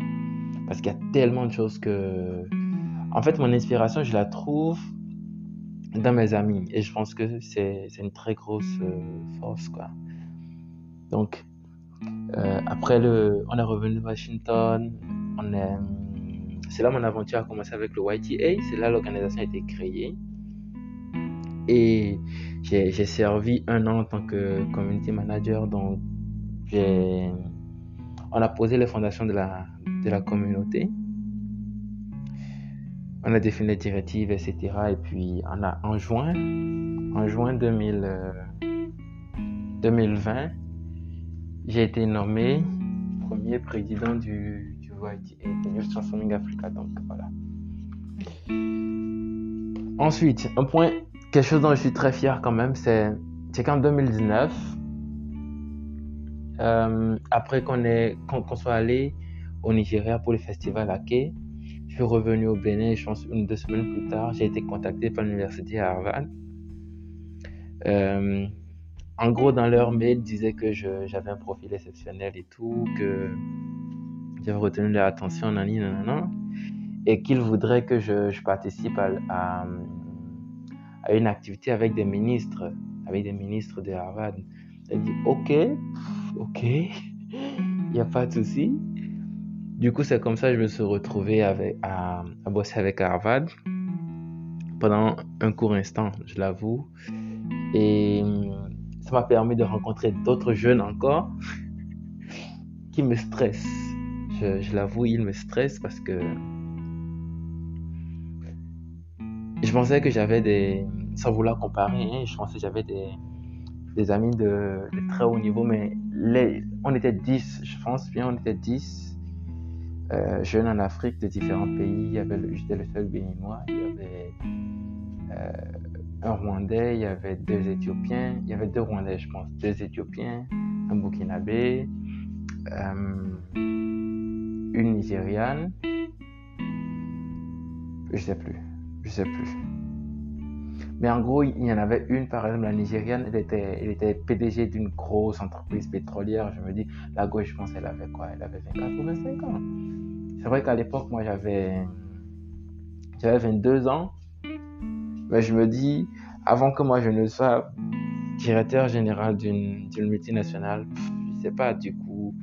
Parce qu'il y a tellement de choses que... En fait, mon inspiration, je la trouve dans mes amis. Et je pense que c'est une très grosse euh, force, quoi. Donc, euh, après, le, on est revenu à Washington. On est, c'est là mon aventure a commencé avec le YTA. C'est là l'organisation a été créée. Et j'ai servi un an en tant que community manager. J'ai- on a posé les fondations de la, communauté. On a défini les directives, etc. Et puis, en juin, en juin 2000, euh, 2020, j'ai été nommé premier président du, du YTA, Youth Transforming Africa. Donc, voilà. Ensuite, un point, quelque chose dont je suis très fier quand même, c'est qu'en 2019, euh, après qu'on soit allé au Nigeria pour le festival Ake, je suis revenu au Bénin, je pense une deux semaines plus tard, j'ai été contacté par l'université Harvard. Euh, en gros, dans leur mail, ils disaient que j'avais un profil exceptionnel et tout, que j'avais retenu leur attention, nani, nanana, et qu'ils voudraient que je, participe à, à, à une activité avec des ministres, avec des ministres de Harvard. J'ai dit, ok, ok, (laughs) il n'y a pas de souci. Du coup, c'est comme ça que je me suis retrouvé à, bosser avec Harvard pendant un court instant, je l'avoue. Et hum, ça m'a permis de rencontrer d'autres jeunes encore (laughs) qui me stressent. Je, l'avoue, ils me stressent parce que je pensais que j'avais des, sans vouloir comparer, hein, je pensais que j'avais des, des amis de très haut niveau, mais on était 10, je pense bien, on était 10 euh, jeunes en Afrique de différents pays. J'étais le seul béninois, il y avait euh, un Rwandais, il y avait deux Éthiopiens, il y avait deux Rwandais, je pense, deux Éthiopiens, un Burkinabé, euh, une Nigériane, je sais plus, je sais plus. Mais en gros, il y en avait une, par exemple, la Nigériane, elle était, PDG d'une grosse entreprise pétrolière. Je me dis, la gauche, je pense, elle avait quoi? Elle avait 24 ou 25 ans. C'est vrai qu'à l'époque, moi, j'avais, j'avais 22 ans. Mais je me dis, avant que moi, je ne sois directeur général d'une, d'une multinationale, pff, je sais pas, du coup,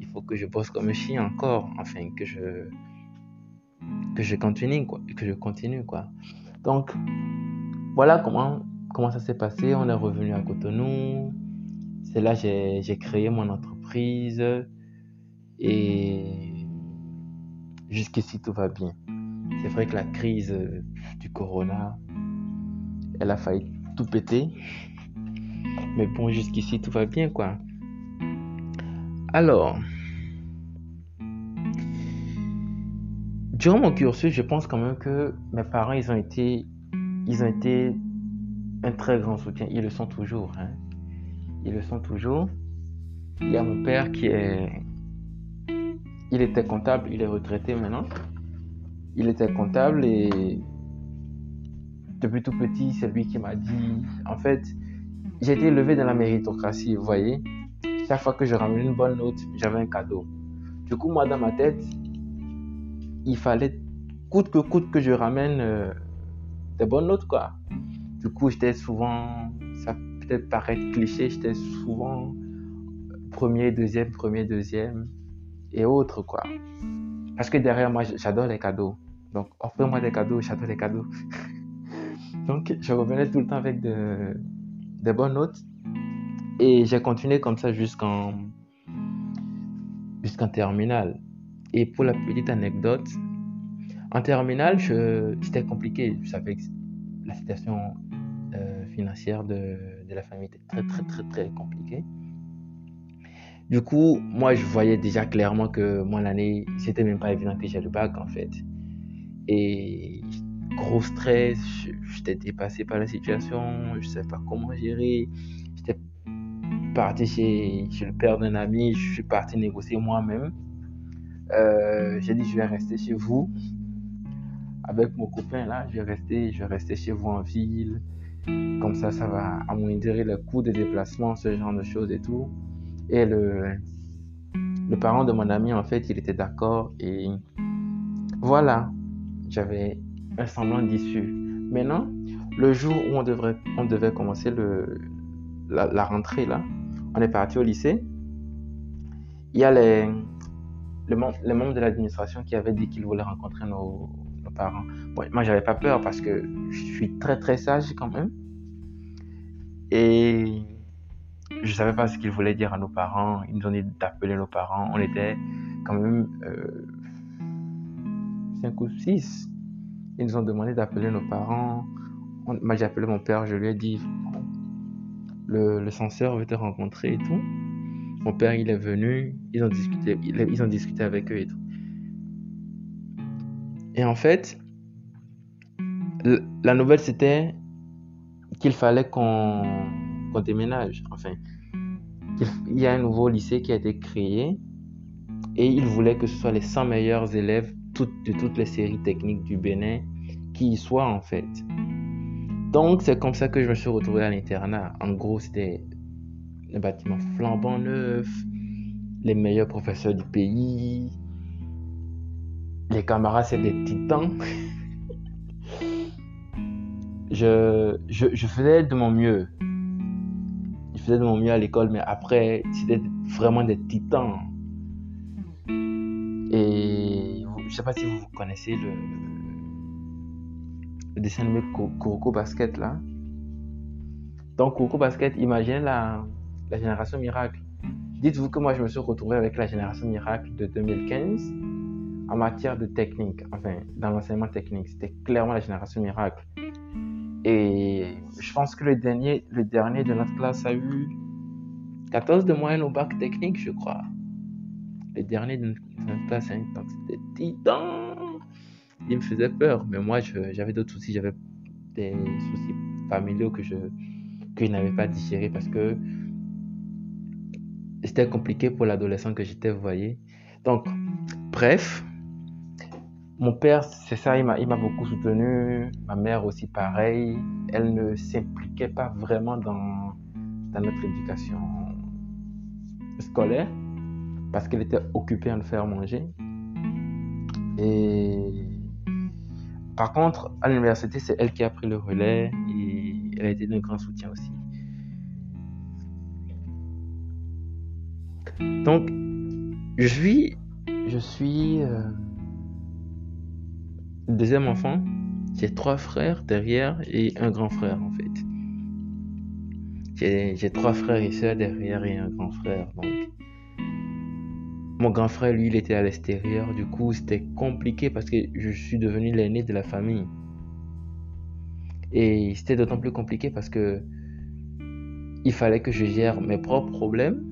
il faut que je bosse comme un chien encore. Enfin, que je, que je continue, quoi. Que je continue, quoi. Donc, voilà comment, ça s'est passé. On est revenu à Cotonou. C'est là que j'ai j'ai créé mon entreprise. Et jusqu'ici, tout va bien. C'est vrai que la crise euh, du corona, elle a failli tout péter. Mais bon, jusqu'ici, tout va bien, quoi. Alors, durant mon cursus, je pense quand même que mes parents, ils ont été ils ont été un très grand soutien. Ils le sont toujours. hein. Ils le sont toujours. Il y a mon père qui est... Il était comptable, il est retraité maintenant. Il était comptable et depuis tout petit, c'est lui qui m'a dit... En fait, j'ai été élevé dans la méritocratie, vous voyez. Chaque fois que je ramenais une bonne note, j'avais un cadeau. Du coup, moi, dans ma tête, il fallait coûte que coûte que je ramène... euh, des bonnes notes, quoi. Du coup, j'étais souvent, ça peut peut-être paraître cliché, j'étais souvent premier, deuxième, premier, deuxième et autres, quoi. Parce que derrière moi, j'adore les cadeaux. Donc, offrez-moi des cadeaux, j'adore les cadeaux. (laughs) Donc, je revenais tout le temps avec de, des bonnes notes. Et j'ai continué comme ça jusqu'en jusqu'en terminale. Et pour la petite anecdote, en terminale, c'était compliqué. Je savais que la situation euh, financière de, la famille était très, très, très, très compliquée. Du coup, moi, je voyais déjà clairement que moi, l'année, c'était même pas évident que j'ai le bac, en fait. Et gros stress, j'étais dépassé par la situation, je savais pas comment gérer. J'étais parti chez, chez le père d'un ami, je suis parti négocier moi-même. Euh, j'ai dit, je vais rester chez vous avec mon copain là, je vais rester, je vais rester chez vous en ville. Comme ça, ça va amoindrir le coût des déplacements, ce genre de choses et tout. Et le, le parent de mon ami, en fait, il était d'accord. Et voilà, j'avais un semblant d'issue. Maintenant, le jour où on, devrait, on devait commencer le, la, rentrée, là, on est parti au lycée. Il y a les, les membres de l'administration qui avaient dit qu'ils voulaient rencontrer nos parents. Moi, j'avais pas peur parce que je suis très très sage quand même. Et je savais pas ce qu'ils voulaient dire à nos parents. Ils nous ont dit d'appeler nos parents. On était quand même euh, 5 ou 6. Ils nous ont demandé d'appeler nos parents. Moi, j'ai appelé mon père. Je lui ai dit le, censeur veut te rencontrer et tout. Mon père, il est venu. Ils ont discuté, il- ils ont discuté avec eux et tout. Et en fait, la nouvelle, c'était qu'il fallait qu'on déménage. Enfin, il y a un nouveau lycée qui a été créé et il voulait que ce soit les 100 meilleurs élèves de toutes les séries techniques du Bénin qui y soient en fait. Donc, c'est comme ça que je me suis retrouvé à l'internat. En gros, c'était un bâtiment flambant neuf, les meilleurs professeurs du pays, les camarades, c'est des titans. (laughs) je, je, faisais de mon mieux. Je faisais de mon mieux à l'école, mais après, c'était vraiment des titans. Et je sais pas si vous connaissez le, dessin animé Ku- Kuroko Basket là. Donc Kuroko Basket, imaginez la, la génération miracle. Dites-vous que moi je me suis retrouvé avec la génération miracle de 2015 en matière de technique, enfin dans l'enseignement technique. C'était clairement la génération miracle. Et je pense que le dernier, le dernier de notre classe a eu 14 de moyenne au bac technique, je crois. Le dernier de notre classe, hein, donc c'était titan. Il me faisait peur, mais moi j'avais d'autres soucis. J'avais des soucis familiaux que je, que n'avais pas digérés parce que c'était compliqué pour l'adolescent que j'étais, vous voyez. Donc, bref, mon père, c'est ça, il m'a, beaucoup soutenu. Ma mère aussi, pareil. Elle ne s'impliquait pas vraiment dans, notre éducation scolaire parce qu'elle était occupée à nous faire manger. Et par contre, à l'université, c'est elle qui a pris le relais et elle a été d'un grand soutien aussi. Donc, je suis, je suis euh, deuxième enfant. J'ai trois frères derrière et un grand frère en fait. J'ai trois frères et sœurs derrière et un grand frère. Donc, mon grand frère, lui, il était à l'extérieur. Du coup, c'était compliqué parce que je suis devenu l'aîné de la famille. Et c'était d'autant plus compliqué parce que il fallait que je gère mes propres problèmes.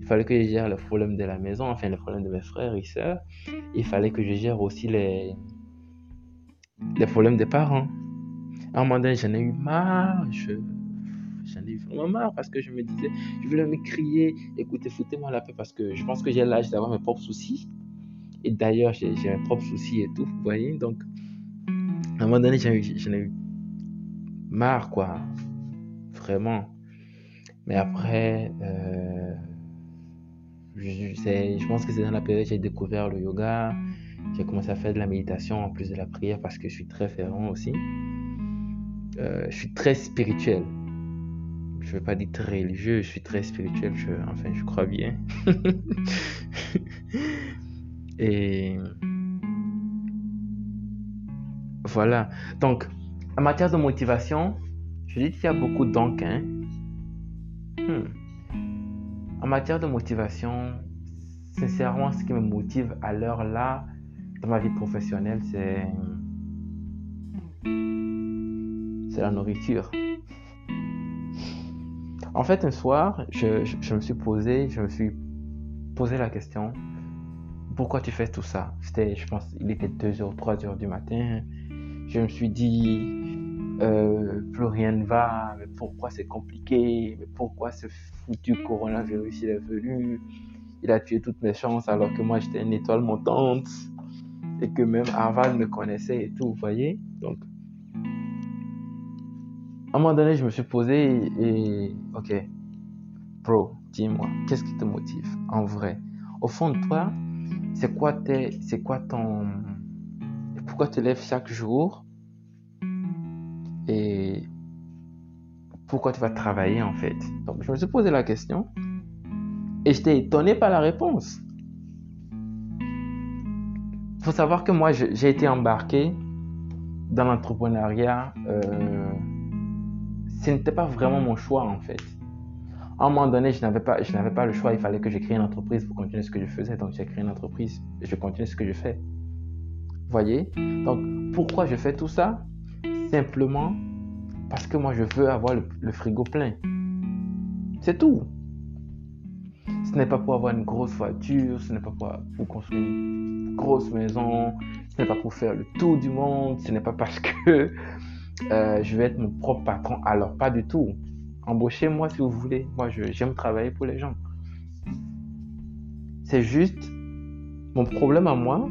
Il fallait que je gère les problèmes de la maison, enfin les problèmes de mes frères et sœurs. Il fallait que je gère aussi les, les problèmes des parents. À un moment donné, j'en ai eu marre. Je, j'en ai eu vraiment marre parce que je me disais, je voulais me crier, écoutez, foutez-moi la paix parce que je pense que j'ai l'âge d'avoir mes propres soucis. Et d'ailleurs, j'ai mes propres soucis et tout, vous voyez. Donc, à un moment donné, j'en ai, ai eu marre, quoi. Vraiment. Mais après, euh, je pense que c'est dans la période que j'ai découvert le yoga. J'ai commencé à faire de la méditation en plus de la prière parce que je suis très fervent aussi. Euh, je suis très spirituel. Je ne veux pas dire très religieux, je suis très spirituel. Enfin, je crois bien. (laughs) Et voilà. Donc, en matière de motivation, je dis qu'il y a beaucoup donc. Hein. Hmm. En matière de motivation, sincèrement, ce qui me motive à l'heure là, dans ma vie professionnelle, c'est c'est la nourriture. En fait, un soir, je, je- me suis posé, je me suis posé la question, pourquoi tu fais tout ça? C'était, je pense, il était 2h, 3h du matin. Je me suis dit, euh, plus rien ne va, mais pourquoi c'est compliqué? Mais pourquoi ce foutu coronavirus il est venu? Il a tué toutes mes chances alors que moi j'étais une étoile montante et que même Harvard me connaissait et tout, vous voyez Donc, à un moment donné, je me suis posé et, ok, bro, dis-moi, qu'est-ce qui te motive en vrai? Au fond de toi, c'est quoi, tes, c'est quoi ton. Pourquoi tu lèves chaque jour et pourquoi tu vas travailler en fait? Donc, je me suis posé la question et j'étais étonné par la réponse. Faut savoir que moi, j'ai été embarqué dans l'entrepreneuriat. euh, ce n'était pas vraiment mon choix en fait. À un moment donné, je n'avais pas, je n'avais pas le choix. Il fallait que je crée une entreprise pour continuer ce que je faisais. Donc, j'ai créé une entreprise et je continue ce que je fais. Voyez? Donc, pourquoi je fais tout ça? Simplement parce que moi, je veux avoir le, frigo plein. C'est tout. Ce n'est pas pour avoir une grosse voiture, ce n'est pas pour, construire une grosse maison, ce n'est pas pour faire le tour du monde, ce n'est pas parce que (laughs) euh, je vais être mon propre patron. Alors, pas du tout. Embauchez-moi si vous voulez. Moi, j'aime travailler pour les gens. C'est juste, mon problème à moi,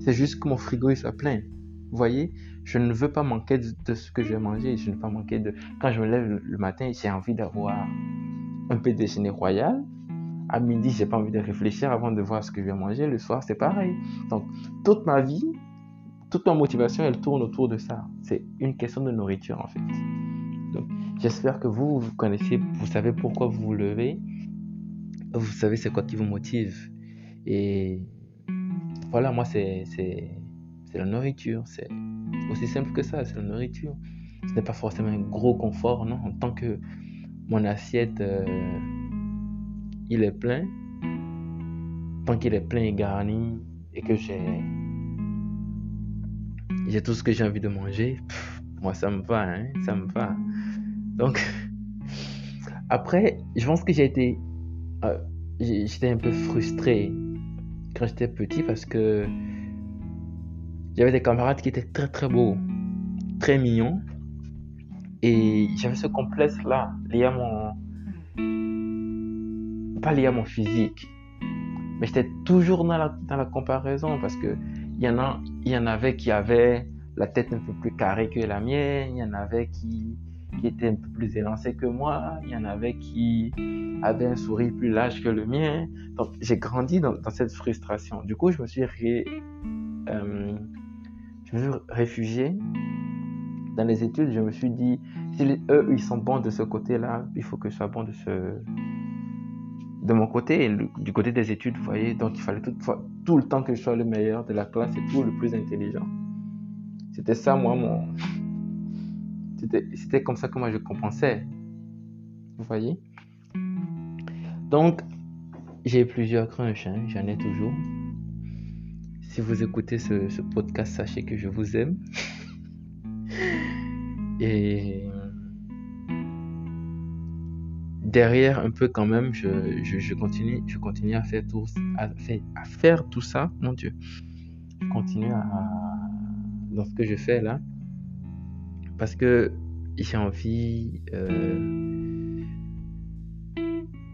c'est juste que mon frigo il soit plein. Vous voyez, je ne veux pas manquer de, ce que je vais manger. Je ne veux pas manquer de. Quand je me lève le, matin, j'ai envie d'avoir un peu de déjeuner royal. À midi, j'ai pas envie de réfléchir avant de voir ce que je vais manger. Le soir, c'est pareil. Donc, toute ma vie, toute ma motivation, elle tourne autour de ça. C'est une question de nourriture, en fait. Donc, j'espère que vous, vous connaissez, vous savez pourquoi vous vous levez. Vous savez c'est quoi qui vous motive. Et voilà, moi, c'est la nourriture. C'est aussi simple que ça, c'est la nourriture. Ce n'est pas forcément un gros confort, non. En tant que mon assiette, euh, il est plein, tant qu'il est plein et garni, et que j'ai j'ai tout ce que j'ai envie de manger, moi ça me va, hein, ça me va. Donc, (laughs) après, je pense que j'ai été. Euh, j'étais un peu frustré quand j'étais petit parce que j'avais des camarades qui étaient très très beaux, très mignons. Et j'avais ce complexe-là, lié à mon. Pas lié à mon physique. Mais j'étais toujours dans la, comparaison parce que il y en avait qui avaient la tête un peu plus carrée que la mienne, il y en avait qui, qui étaient un peu plus élancés que moi, il y en avait qui avaient un sourire plus large que le mien. Donc j'ai grandi dans, cette frustration. Du coup, je me suis, euh, je me suis réfugié dans les études. Je me suis dit, si eux, ils sont bons de ce côté-là, il faut que je sois bon de ce de mon côté, du côté des études, vous voyez, donc il fallait tout, tout le temps que je sois le meilleur de la classe et tout le plus intelligent. C'était ça, moi, mon. C'était comme ça que moi je compensais. Vous voyez Donc, j'ai plusieurs crunchs, hein, j'en ai toujours. Si vous écoutez ce, ce podcast, sachez que je vous aime. (laughs) et derrière un peu quand même, je, continue, je continue à faire, tout, ça, mon Dieu. Je continue à, dans ce que je fais là, parce que j'ai envie euh,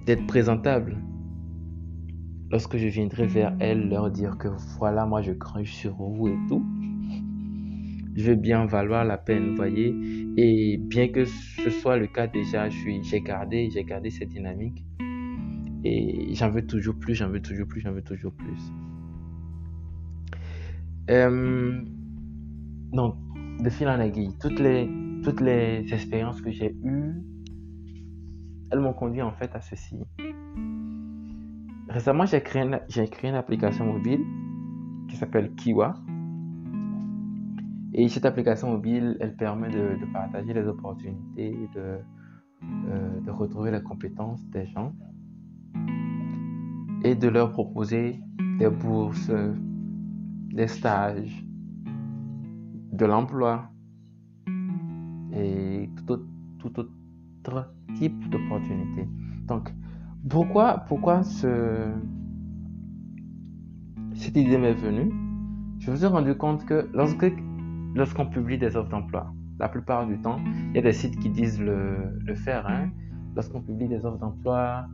d'être présentable. Lorsque je viendrai vers elles, leur dire que voilà, moi je crains sur vous et tout je veux bien valoir la peine, voyez. Et bien que ce soit le cas déjà, j'ai gardé, j'ai gardé cette dynamique. Et j'en veux toujours plus, j'en veux toujours plus, j'en veux toujours plus. Euh, donc, de fil en aiguille, toutes les, toutes les expériences que j'ai eues, elles m'ont conduit en fait à ceci. Récemment, j'ai créé, créé une application mobile qui s'appelle Kiwa. Et cette application mobile, elle permet de, partager les opportunités, de, euh, de retrouver les compétences des gens et de leur proposer des bourses, des stages, de l'emploi et tout autre, type d'opportunités. Donc, pourquoi, pourquoi ce, cette idée m'est venue? Je me suis rendu compte que lorsque lorsqu'on publie des offres d'emploi, la plupart du temps, il y a des sites qui disent le, faire. Hein. Lorsqu'on publie des offres d'emploi,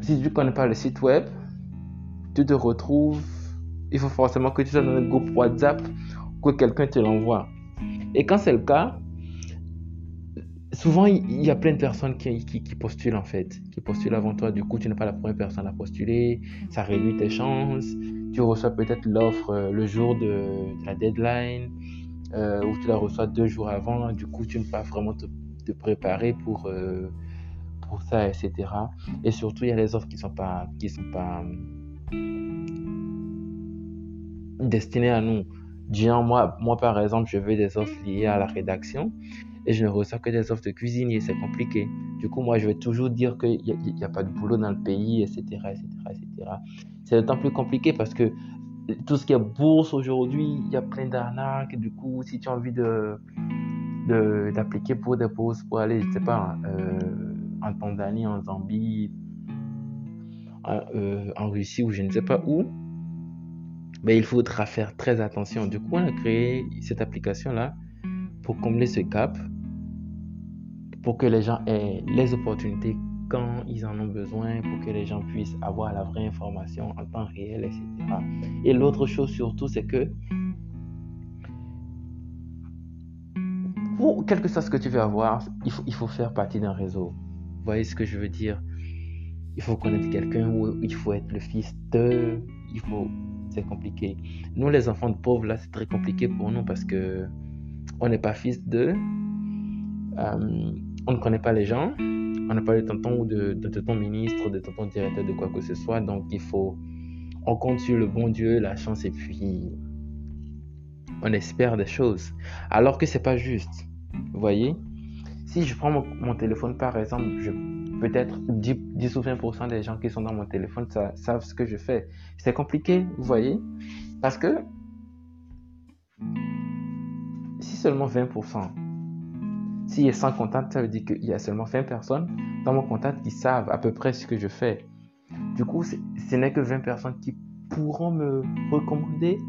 si tu ne connais pas le site web, tu te retrouves, il faut forcément que tu sois dans un groupe WhatsApp que quelqu'un te l'envoie. Et quand c'est le cas, souvent il y a plein de personnes qui, qui, postulent en fait, qui postulent avant toi. Du coup, tu n'es pas la première personne à postuler, ça réduit tes chances tu reçois peut-être l'offre euh, le jour de, la deadline euh, ou tu la reçois deux jours avant. Du coup, tu ne peux pas vraiment te, préparer pour, euh, pour ça, etc. Et surtout, il y a les offres qui ne sont pas, qui sont pas destinées à nous. Disons, moi, moi, par exemple, je veux des offres liées à la rédaction et je ne reçois que des offres de cuisinier, c'est compliqué. Du coup, moi, je vais toujours dire qu'il n'y a, a, pas de boulot dans le pays, etc., etc., etc. C'est d'autant plus compliqué parce que tout ce qui est bourse aujourd'hui, il y a plein d'arnaques. Du coup, si tu as envie de d'appliquer pour des bourses, pour aller, je sais pas, euh, en Tanzanie, en Zambie, en, euh, en, Russie ou je ne sais pas où, mais il faudra faire très attention. Du coup, on a créé cette application-là pour combler ce gap, pour que les gens aient les opportunités quand ils en ont besoin pour que les gens puissent avoir la vraie information en temps réel, etc. Et l'autre chose surtout, c'est que pour quel que soit ce que tu veux avoir, il faut, faire partie d'un réseau. Vous voyez ce que je veux dire? Il faut connaître quelqu'un ou il faut être le fils de. Il faut. C'est compliqué. Nous, les enfants de pauvres, là, c'est très compliqué pour nous parce que on n'est pas fils de. Euh, on ne connaît pas les gens on n'a pas de tonton ou de, tonton ministre, de tonton directeur de quoi que ce soit. Donc il faut, on compte sur le bon Dieu, la chance et puis on espère des choses. Alors que c'est pas juste. Vous voyez? Si je prends mon, téléphone par exemple, peut-être 10, 10, ou 20% des gens qui sont dans mon téléphone savent ce que je fais. C'est compliqué, vous voyez? Parce que si seulement 20% s'il y a 100 contacts, ça veut dire qu'il y a seulement 20 personnes dans mon contact qui savent à peu près ce que je fais. Du coup, ce n'est que 20 personnes qui pourront me recommander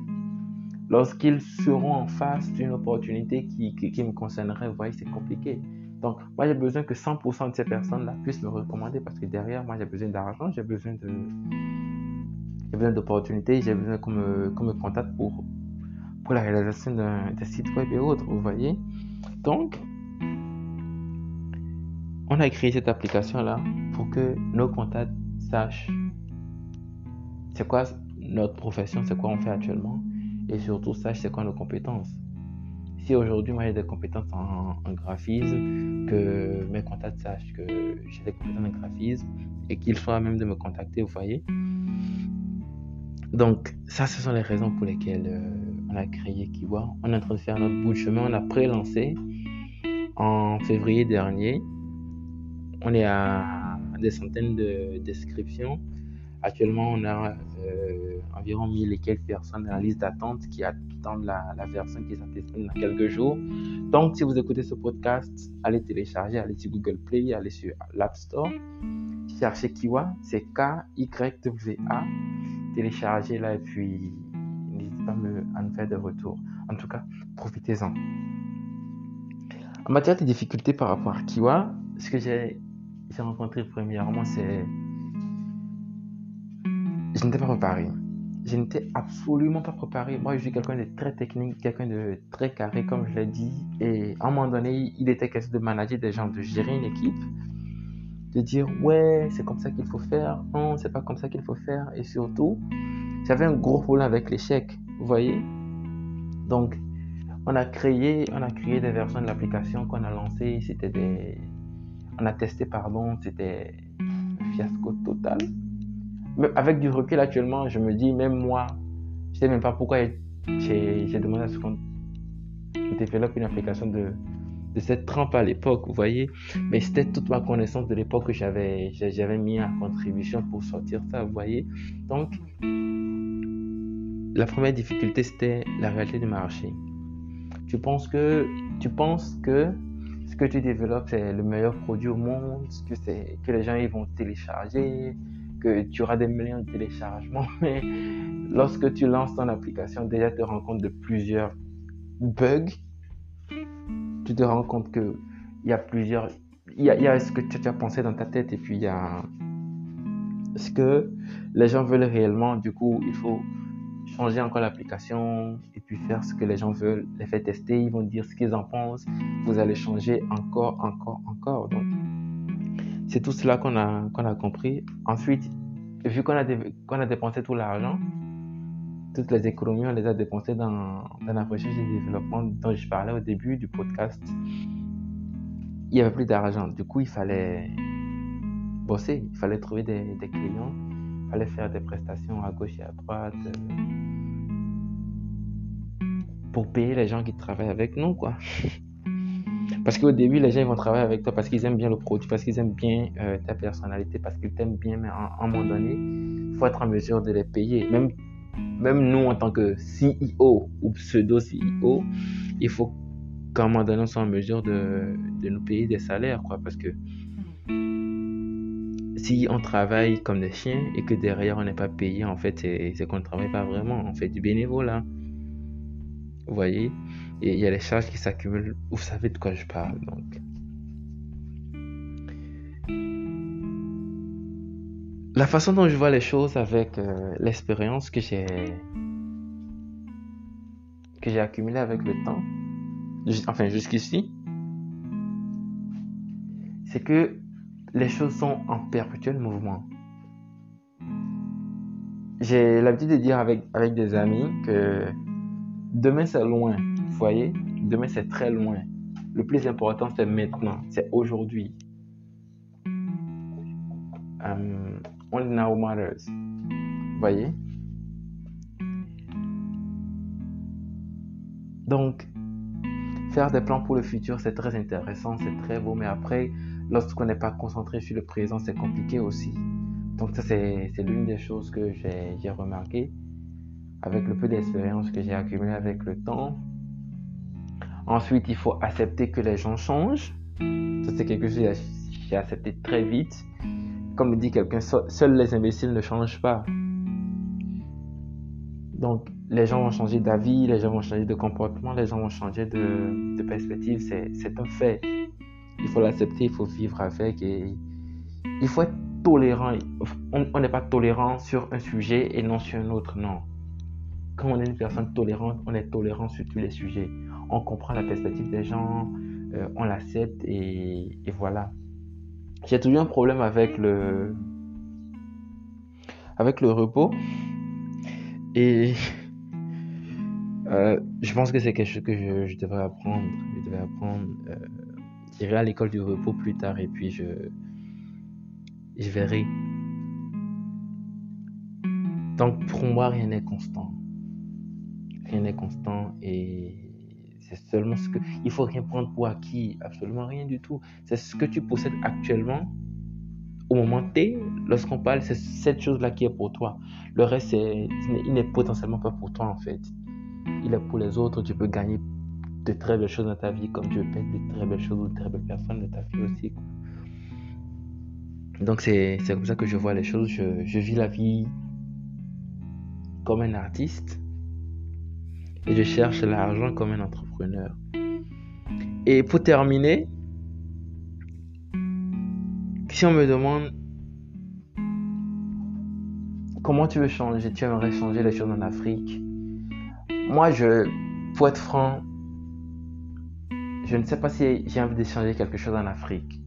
lorsqu'ils seront en face d'une opportunité qui, me concernerait. Vous voyez, c'est compliqué. Donc, moi, j'ai besoin que 100% de ces personnes-là puissent me recommander parce que derrière, moi, j'ai besoin d'argent, j'ai besoin d'opportunités, j'ai besoin qu'on me, contacte pour la réalisation d'un site web et autres, vous voyez. Donc, on a créé cette application-là pour que nos contacts sachent c'est quoi notre profession, c'est quoi on fait actuellement, et surtout sachent c'est quoi nos compétences. Si aujourd'hui moi j'ai des compétences en, graphisme, que mes contacts sachent que j'ai des compétences en graphisme et qu'ils soient même de me contacter, vous voyez. Donc ça, ce sont les raisons pour lesquelles euh, on a créé Kiwa. On est en train de faire notre bout de chemin. On a pré-lancé en février dernier on est à des centaines de descriptions. Actuellement, on a euh, environ 1000 et quelques personnes dans la liste d'attente qui attendent la, version qui sera dans quelques jours. Donc, si vous écoutez ce podcast, allez télécharger, allez sur Google Play, allez sur l'App Store, cherchez Kiwa, c'est K-Y-W-A. Téléchargez-la et puis n'hésitez pas à nous faire des retours. En tout cas, profitez-en. En matière de difficultés par rapport à Kiwa, ce que j'ai j'ai rencontré premièrement, c'est. Je n'étais pas préparé. Je n'étais absolument pas préparé. Moi, je suis quelqu'un de très technique, quelqu'un de très carré, comme je l'ai dit. Et à un moment donné, il était question de manager des gens, de gérer une équipe, de dire ouais, c'est comme ça qu'il faut faire, non, c'est pas comme ça qu'il faut faire. Et surtout, j'avais un gros problème avec l'échec, vous voyez. Donc, on a créé, on a créé des versions de l'application qu'on a lancées. C'était des, on a testé, pardon, c'était un fiasco total. Mais avec du recul actuellement, je me dis, même moi, je sais même pas pourquoi j'ai demandé à ce qu'on développe une application de, de cette trempe à l'époque, vous voyez. Mais c'était toute ma connaissance de l'époque que j'avais, j'avais mis en contribution pour sortir ça, vous voyez. Donc, la première difficulté, c'était la réalité du marché. Tu penses que, tu penses que que tu développes, c'est le meilleur produit au monde, que, c'est, que les gens ils vont télécharger, que tu auras des millions de téléchargements. (laughs) Mais lorsque tu lances ton application, déjà te rends compte de plusieurs bugs. Tu te rends compte qu'il y a plusieurs. Il y il y a ce que tu as pensé dans ta tête et puis il y a ce que les gens veulent réellement. Du coup, il faut changer encore l'application et puis faire ce que les gens veulent, les faire tester, ils vont dire ce qu'ils en pensent, vous allez changer encore, encore, encore. Donc, c'est tout cela qu'on a, qu'on a compris. Ensuite, vu qu'on a, a dépensé tout l'argent, toutes les économies, on les a dépensées dans, dans la recherche et développement dont je parlais au début du podcast. Il n'y avait plus d'argent. Du coup, il fallait bosser, il fallait trouver des, des clients fallait faire des prestations à gauche et à droite. Pour payer les gens qui travaillent avec nous, quoi. Parce qu'au début, les gens vont travailler avec toi parce qu'ils aiment bien le produit, parce qu'ils aiment bien euh, ta personnalité, parce qu'ils t'aiment bien, mais à, un moment donné, il faut être en mesure de les payer. Même, même nous, en tant que CEO ou pseudo-CEO, il faut qu'à un moment donné, on soit en mesure de, de nous payer des salaires, quoi. Parce que si on travaille comme des chiens et que derrière on n'est pas payé, en fait, c'est qu'on ne travaille pas vraiment. On fait du bénévolat. Vous voyez? Et il y a les charges qui s'accumulent. Vous savez de quoi je parle, donc. La façon dont je vois les choses avec euh, l'expérience que j'ai que j'ai accumulée avec le temps, enfin jusqu'ici, c'est que les choses sont en perpétuel mouvement. J'ai l'habitude de dire avec, avec des amis que demain c'est loin, vous voyez, demain c'est très loin. Le plus important c'est maintenant, c'est aujourd'hui. Um, only now matters. Vous voyez? Donc, faire des plans pour le futur, c'est très intéressant, c'est très beau, mais après, lorsqu'on n'est pas concentré sur le présent, c'est compliqué aussi. Donc ça, c'est l'une des choses que j'ai remarqué avec le peu d'expérience que j'ai accumulé avec le temps. Ensuite, il faut accepter que les gens changent. Ça, c'est quelque chose que j'ai accepté très vite. Comme le dit quelqu'un, seuls les imbéciles ne changent pas. Donc, les gens vont changer d'avis, les gens vont changer de comportement, les gens vont changer de, de perspective. C'est un fait il faut l'accepter, il faut vivre avec et il faut être tolérant. On n'est pas tolérant sur un sujet et non sur un autre, non. Quand on est une personne tolérante, on est tolérant sur tous les sujets. On comprend la perspective des gens, euh, on l'accepte et, voilà. J'ai toujours un problème avec le, avec le repos et (laughs) euh, je pense que c'est quelque chose que je, devrais apprendre. Je devrais apprendre. Euh, J'irai à l'école du repos plus tard et puis je, je verrai. Donc pour moi, rien n'est constant. Rien n'est constant et c'est seulement ce que... Il faut rien prendre pour acquis, absolument rien du tout. C'est ce que tu possèdes actuellement au moment T, lorsqu'on parle, c'est cette chose-là qui est pour toi. Le reste, il n'est potentiellement pas pour toi en fait. Il est pour les autres, tu peux gagner de très belles choses dans ta vie, comme tu veux perdre de très belles choses ou de très belles personnes dans ta vie aussi. Donc c'est comme ça que je vois les choses. Je, je, vis la vie comme un artiste et je cherche l'argent comme un entrepreneur. Et pour terminer, si on me demande comment tu veux changer, tu aimerais changer les choses en Afrique, moi je, pour être franc, je ne sais pas si j'ai envie de changer quelque chose en Afrique.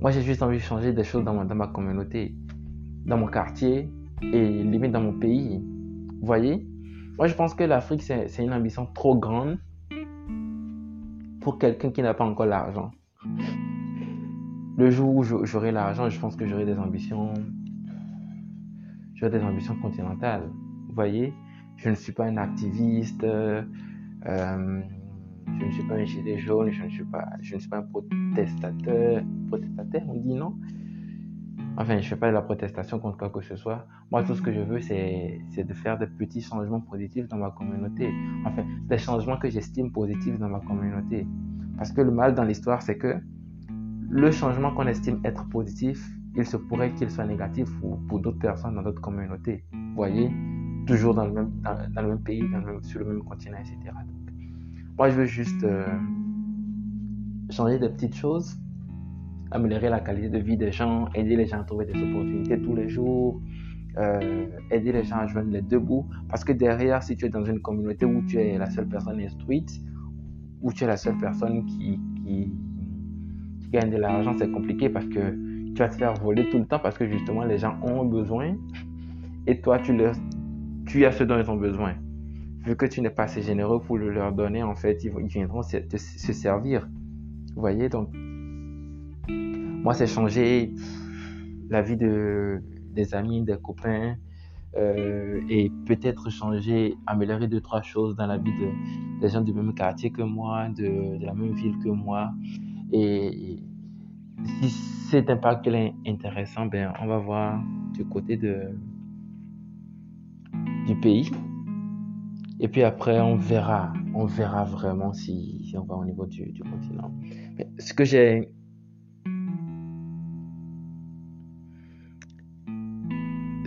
Moi, j'ai juste envie de changer des choses dans, ma communauté, dans mon quartier et limite dans mon pays. Vous voyez? Moi, je pense que l'Afrique, c'est une ambition trop grande pour quelqu'un qui n'a pas encore l'argent. Le jour où j'aurai l'argent, je pense que j'aurai des ambitions. J'aurai des ambitions continentales. Vous voyez Je ne suis pas un activiste. Euh, je ne suis pas un gilet jaune, je ne suis pas, je ne suis pas un protestateur. Protestataire, on dit non? Enfin, je ne fais pas de la protestation contre quoi que ce soit. Moi, tout ce que je veux, c'est de faire des petits changements positifs dans ma communauté. Enfin, des changements que j'estime positifs dans ma communauté. Parce que le mal dans l'histoire, c'est que le changement qu'on estime être positif, il se pourrait qu'il soit négatif pour, d'autres personnes dans d'autres communautés. Vous voyez? Toujours dans le même, dans, le même pays, sur le même continent, etc. Moi, je veux juste euh, changer des petites choses, améliorer la qualité de vie des gens, aider les gens à trouver des opportunités tous les jours, euh, aider les gens à joindre les deux bouts. Parce que derrière, si tu es dans une communauté où tu es la seule personne instruite, où tu es la seule personne qui, qui, gagne de l'argent, c'est compliqué parce que tu vas te faire voler tout le temps parce que justement les gens ont besoin et toi tu, tu as ce dont ils ont besoin vu que tu n'es pas assez généreux pour le leur donner, en fait, ils, viendront se, se, servir. Vous voyez, donc, moi, c'est changer la vie de, des amis, des copains, euh, et peut-être changer, améliorer deux, trois choses dans la vie de, des gens du même quartier que moi, de, la même ville que moi. Et si cet impact est intéressant, ben, on va voir du côté de, du pays. Et puis après, on verra, on verra vraiment si, on va au niveau du, continent. Ce que j'ai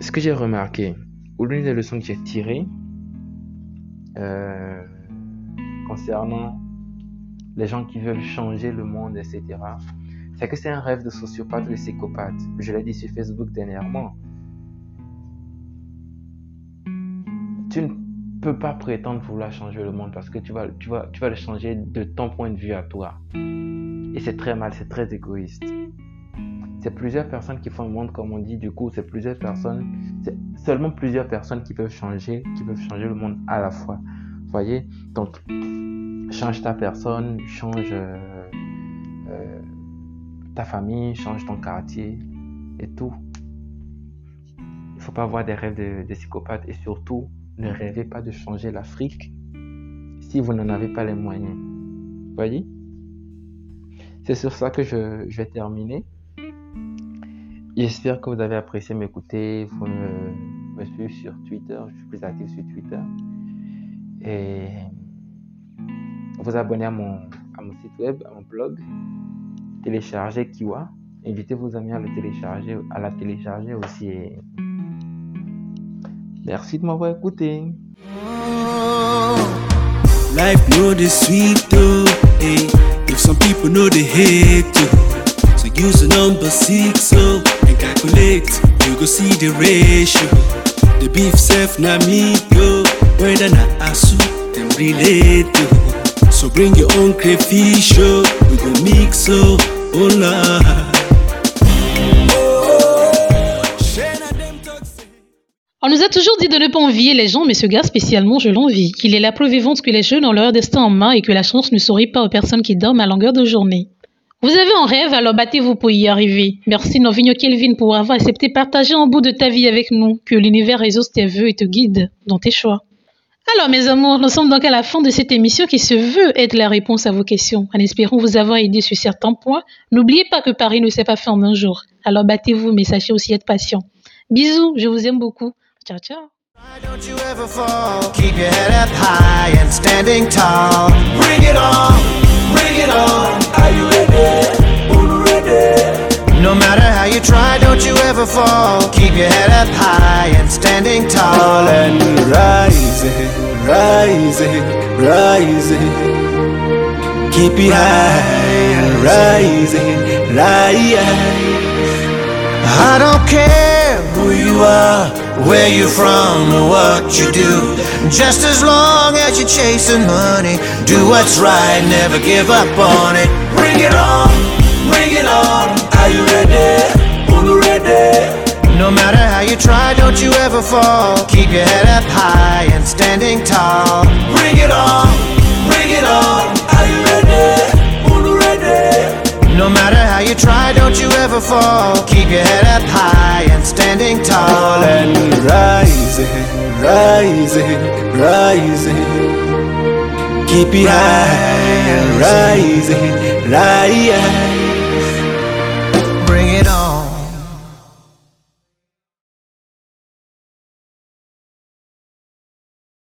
ce que j'ai remarqué, ou l'une des leçons que j'ai tirées euh, concernant les gens qui veulent changer le monde, etc., c'est que c'est un rêve de sociopathe ou de psychopathe. Je l'ai dit sur Facebook dernièrement. Tu ne peux pas prétendre vouloir changer le monde parce que tu vas, le changer de ton point de vue à toi. Et c'est très mal, c'est très égoïste c'est plusieurs personnes qui font le monde, comme on dit. Du coup, c'est plusieurs personnes, c'est seulement plusieurs personnes qui peuvent changer, qui peuvent changer le monde à la fois. Voyez? Donc, change ta personne, change euh, euh, ta famille, change ton quartier et tout. Il faut pas avoir des rêves de, psychopathes et surtout, ne rêvez pas de changer l'Afrique si vous n'en avez pas les moyens. Voyez? C'est sur ça que je vais terminer. J'espère que vous avez apprécié m'écouter. Vous me, suivez sur Twitter. Je suis plus actif sur Twitter. Et vous abonnez à mon, à mon site web, à mon blog. Téléchargez Kiwa. Invitez vos amis à le télécharger, à la télécharger aussi. Merci de m'avoir écouté. Life know the sweet though, hey. If some people know the hate use the number six so and calculate. You go see the ratio. The beef self na me go, whether na asu them relate. So bring your own crayfish, oh. we go mix so, oh Lord. On nous a toujours dit de ne pas envier les gens, mais ce gars spécialement, je l'envie. Il est la preuve vivante que les jeunes ont leur destin en main et que la chance ne sourit pas aux personnes qui dorment à longueur de journée. Vous avez un rêve, alors battez-vous pour y arriver. Merci Novinho Kelvin pour avoir accepté partager un bout de ta vie avec nous. Que l'univers résout tes vœux et te guide dans tes choix. Alors mes amours, nous sommes donc à la fin de cette émission qui se veut être la réponse à vos questions. En espérant vous avoir aidé sur certains points, n'oubliez pas que Paris ne s'est pas fait en un jour. Alors battez-vous, mais sachez aussi être patient. Bisous, je vous aime beaucoup. Ciao, ciao. Bring it on. Are you ready? No matter how you try, don't you ever fall. Keep your head up high and standing tall. And rising, rising, rising. Keep it high and rising, rising. I don't care who you are, where you're from, or what you do. Just as long as you're chasing money, do what's right, never give up on it. Bring it on, bring it on. Are you ready? Are you ready? No matter how you try, don't you ever fall. Keep your head up high and standing tall. Bring it on, bring it on. Are you ready? Are you ready? No matter you try, don't you ever fall. Keep your head up high and standing tall. And rising, rising, rising. Keep it high and rising, rising.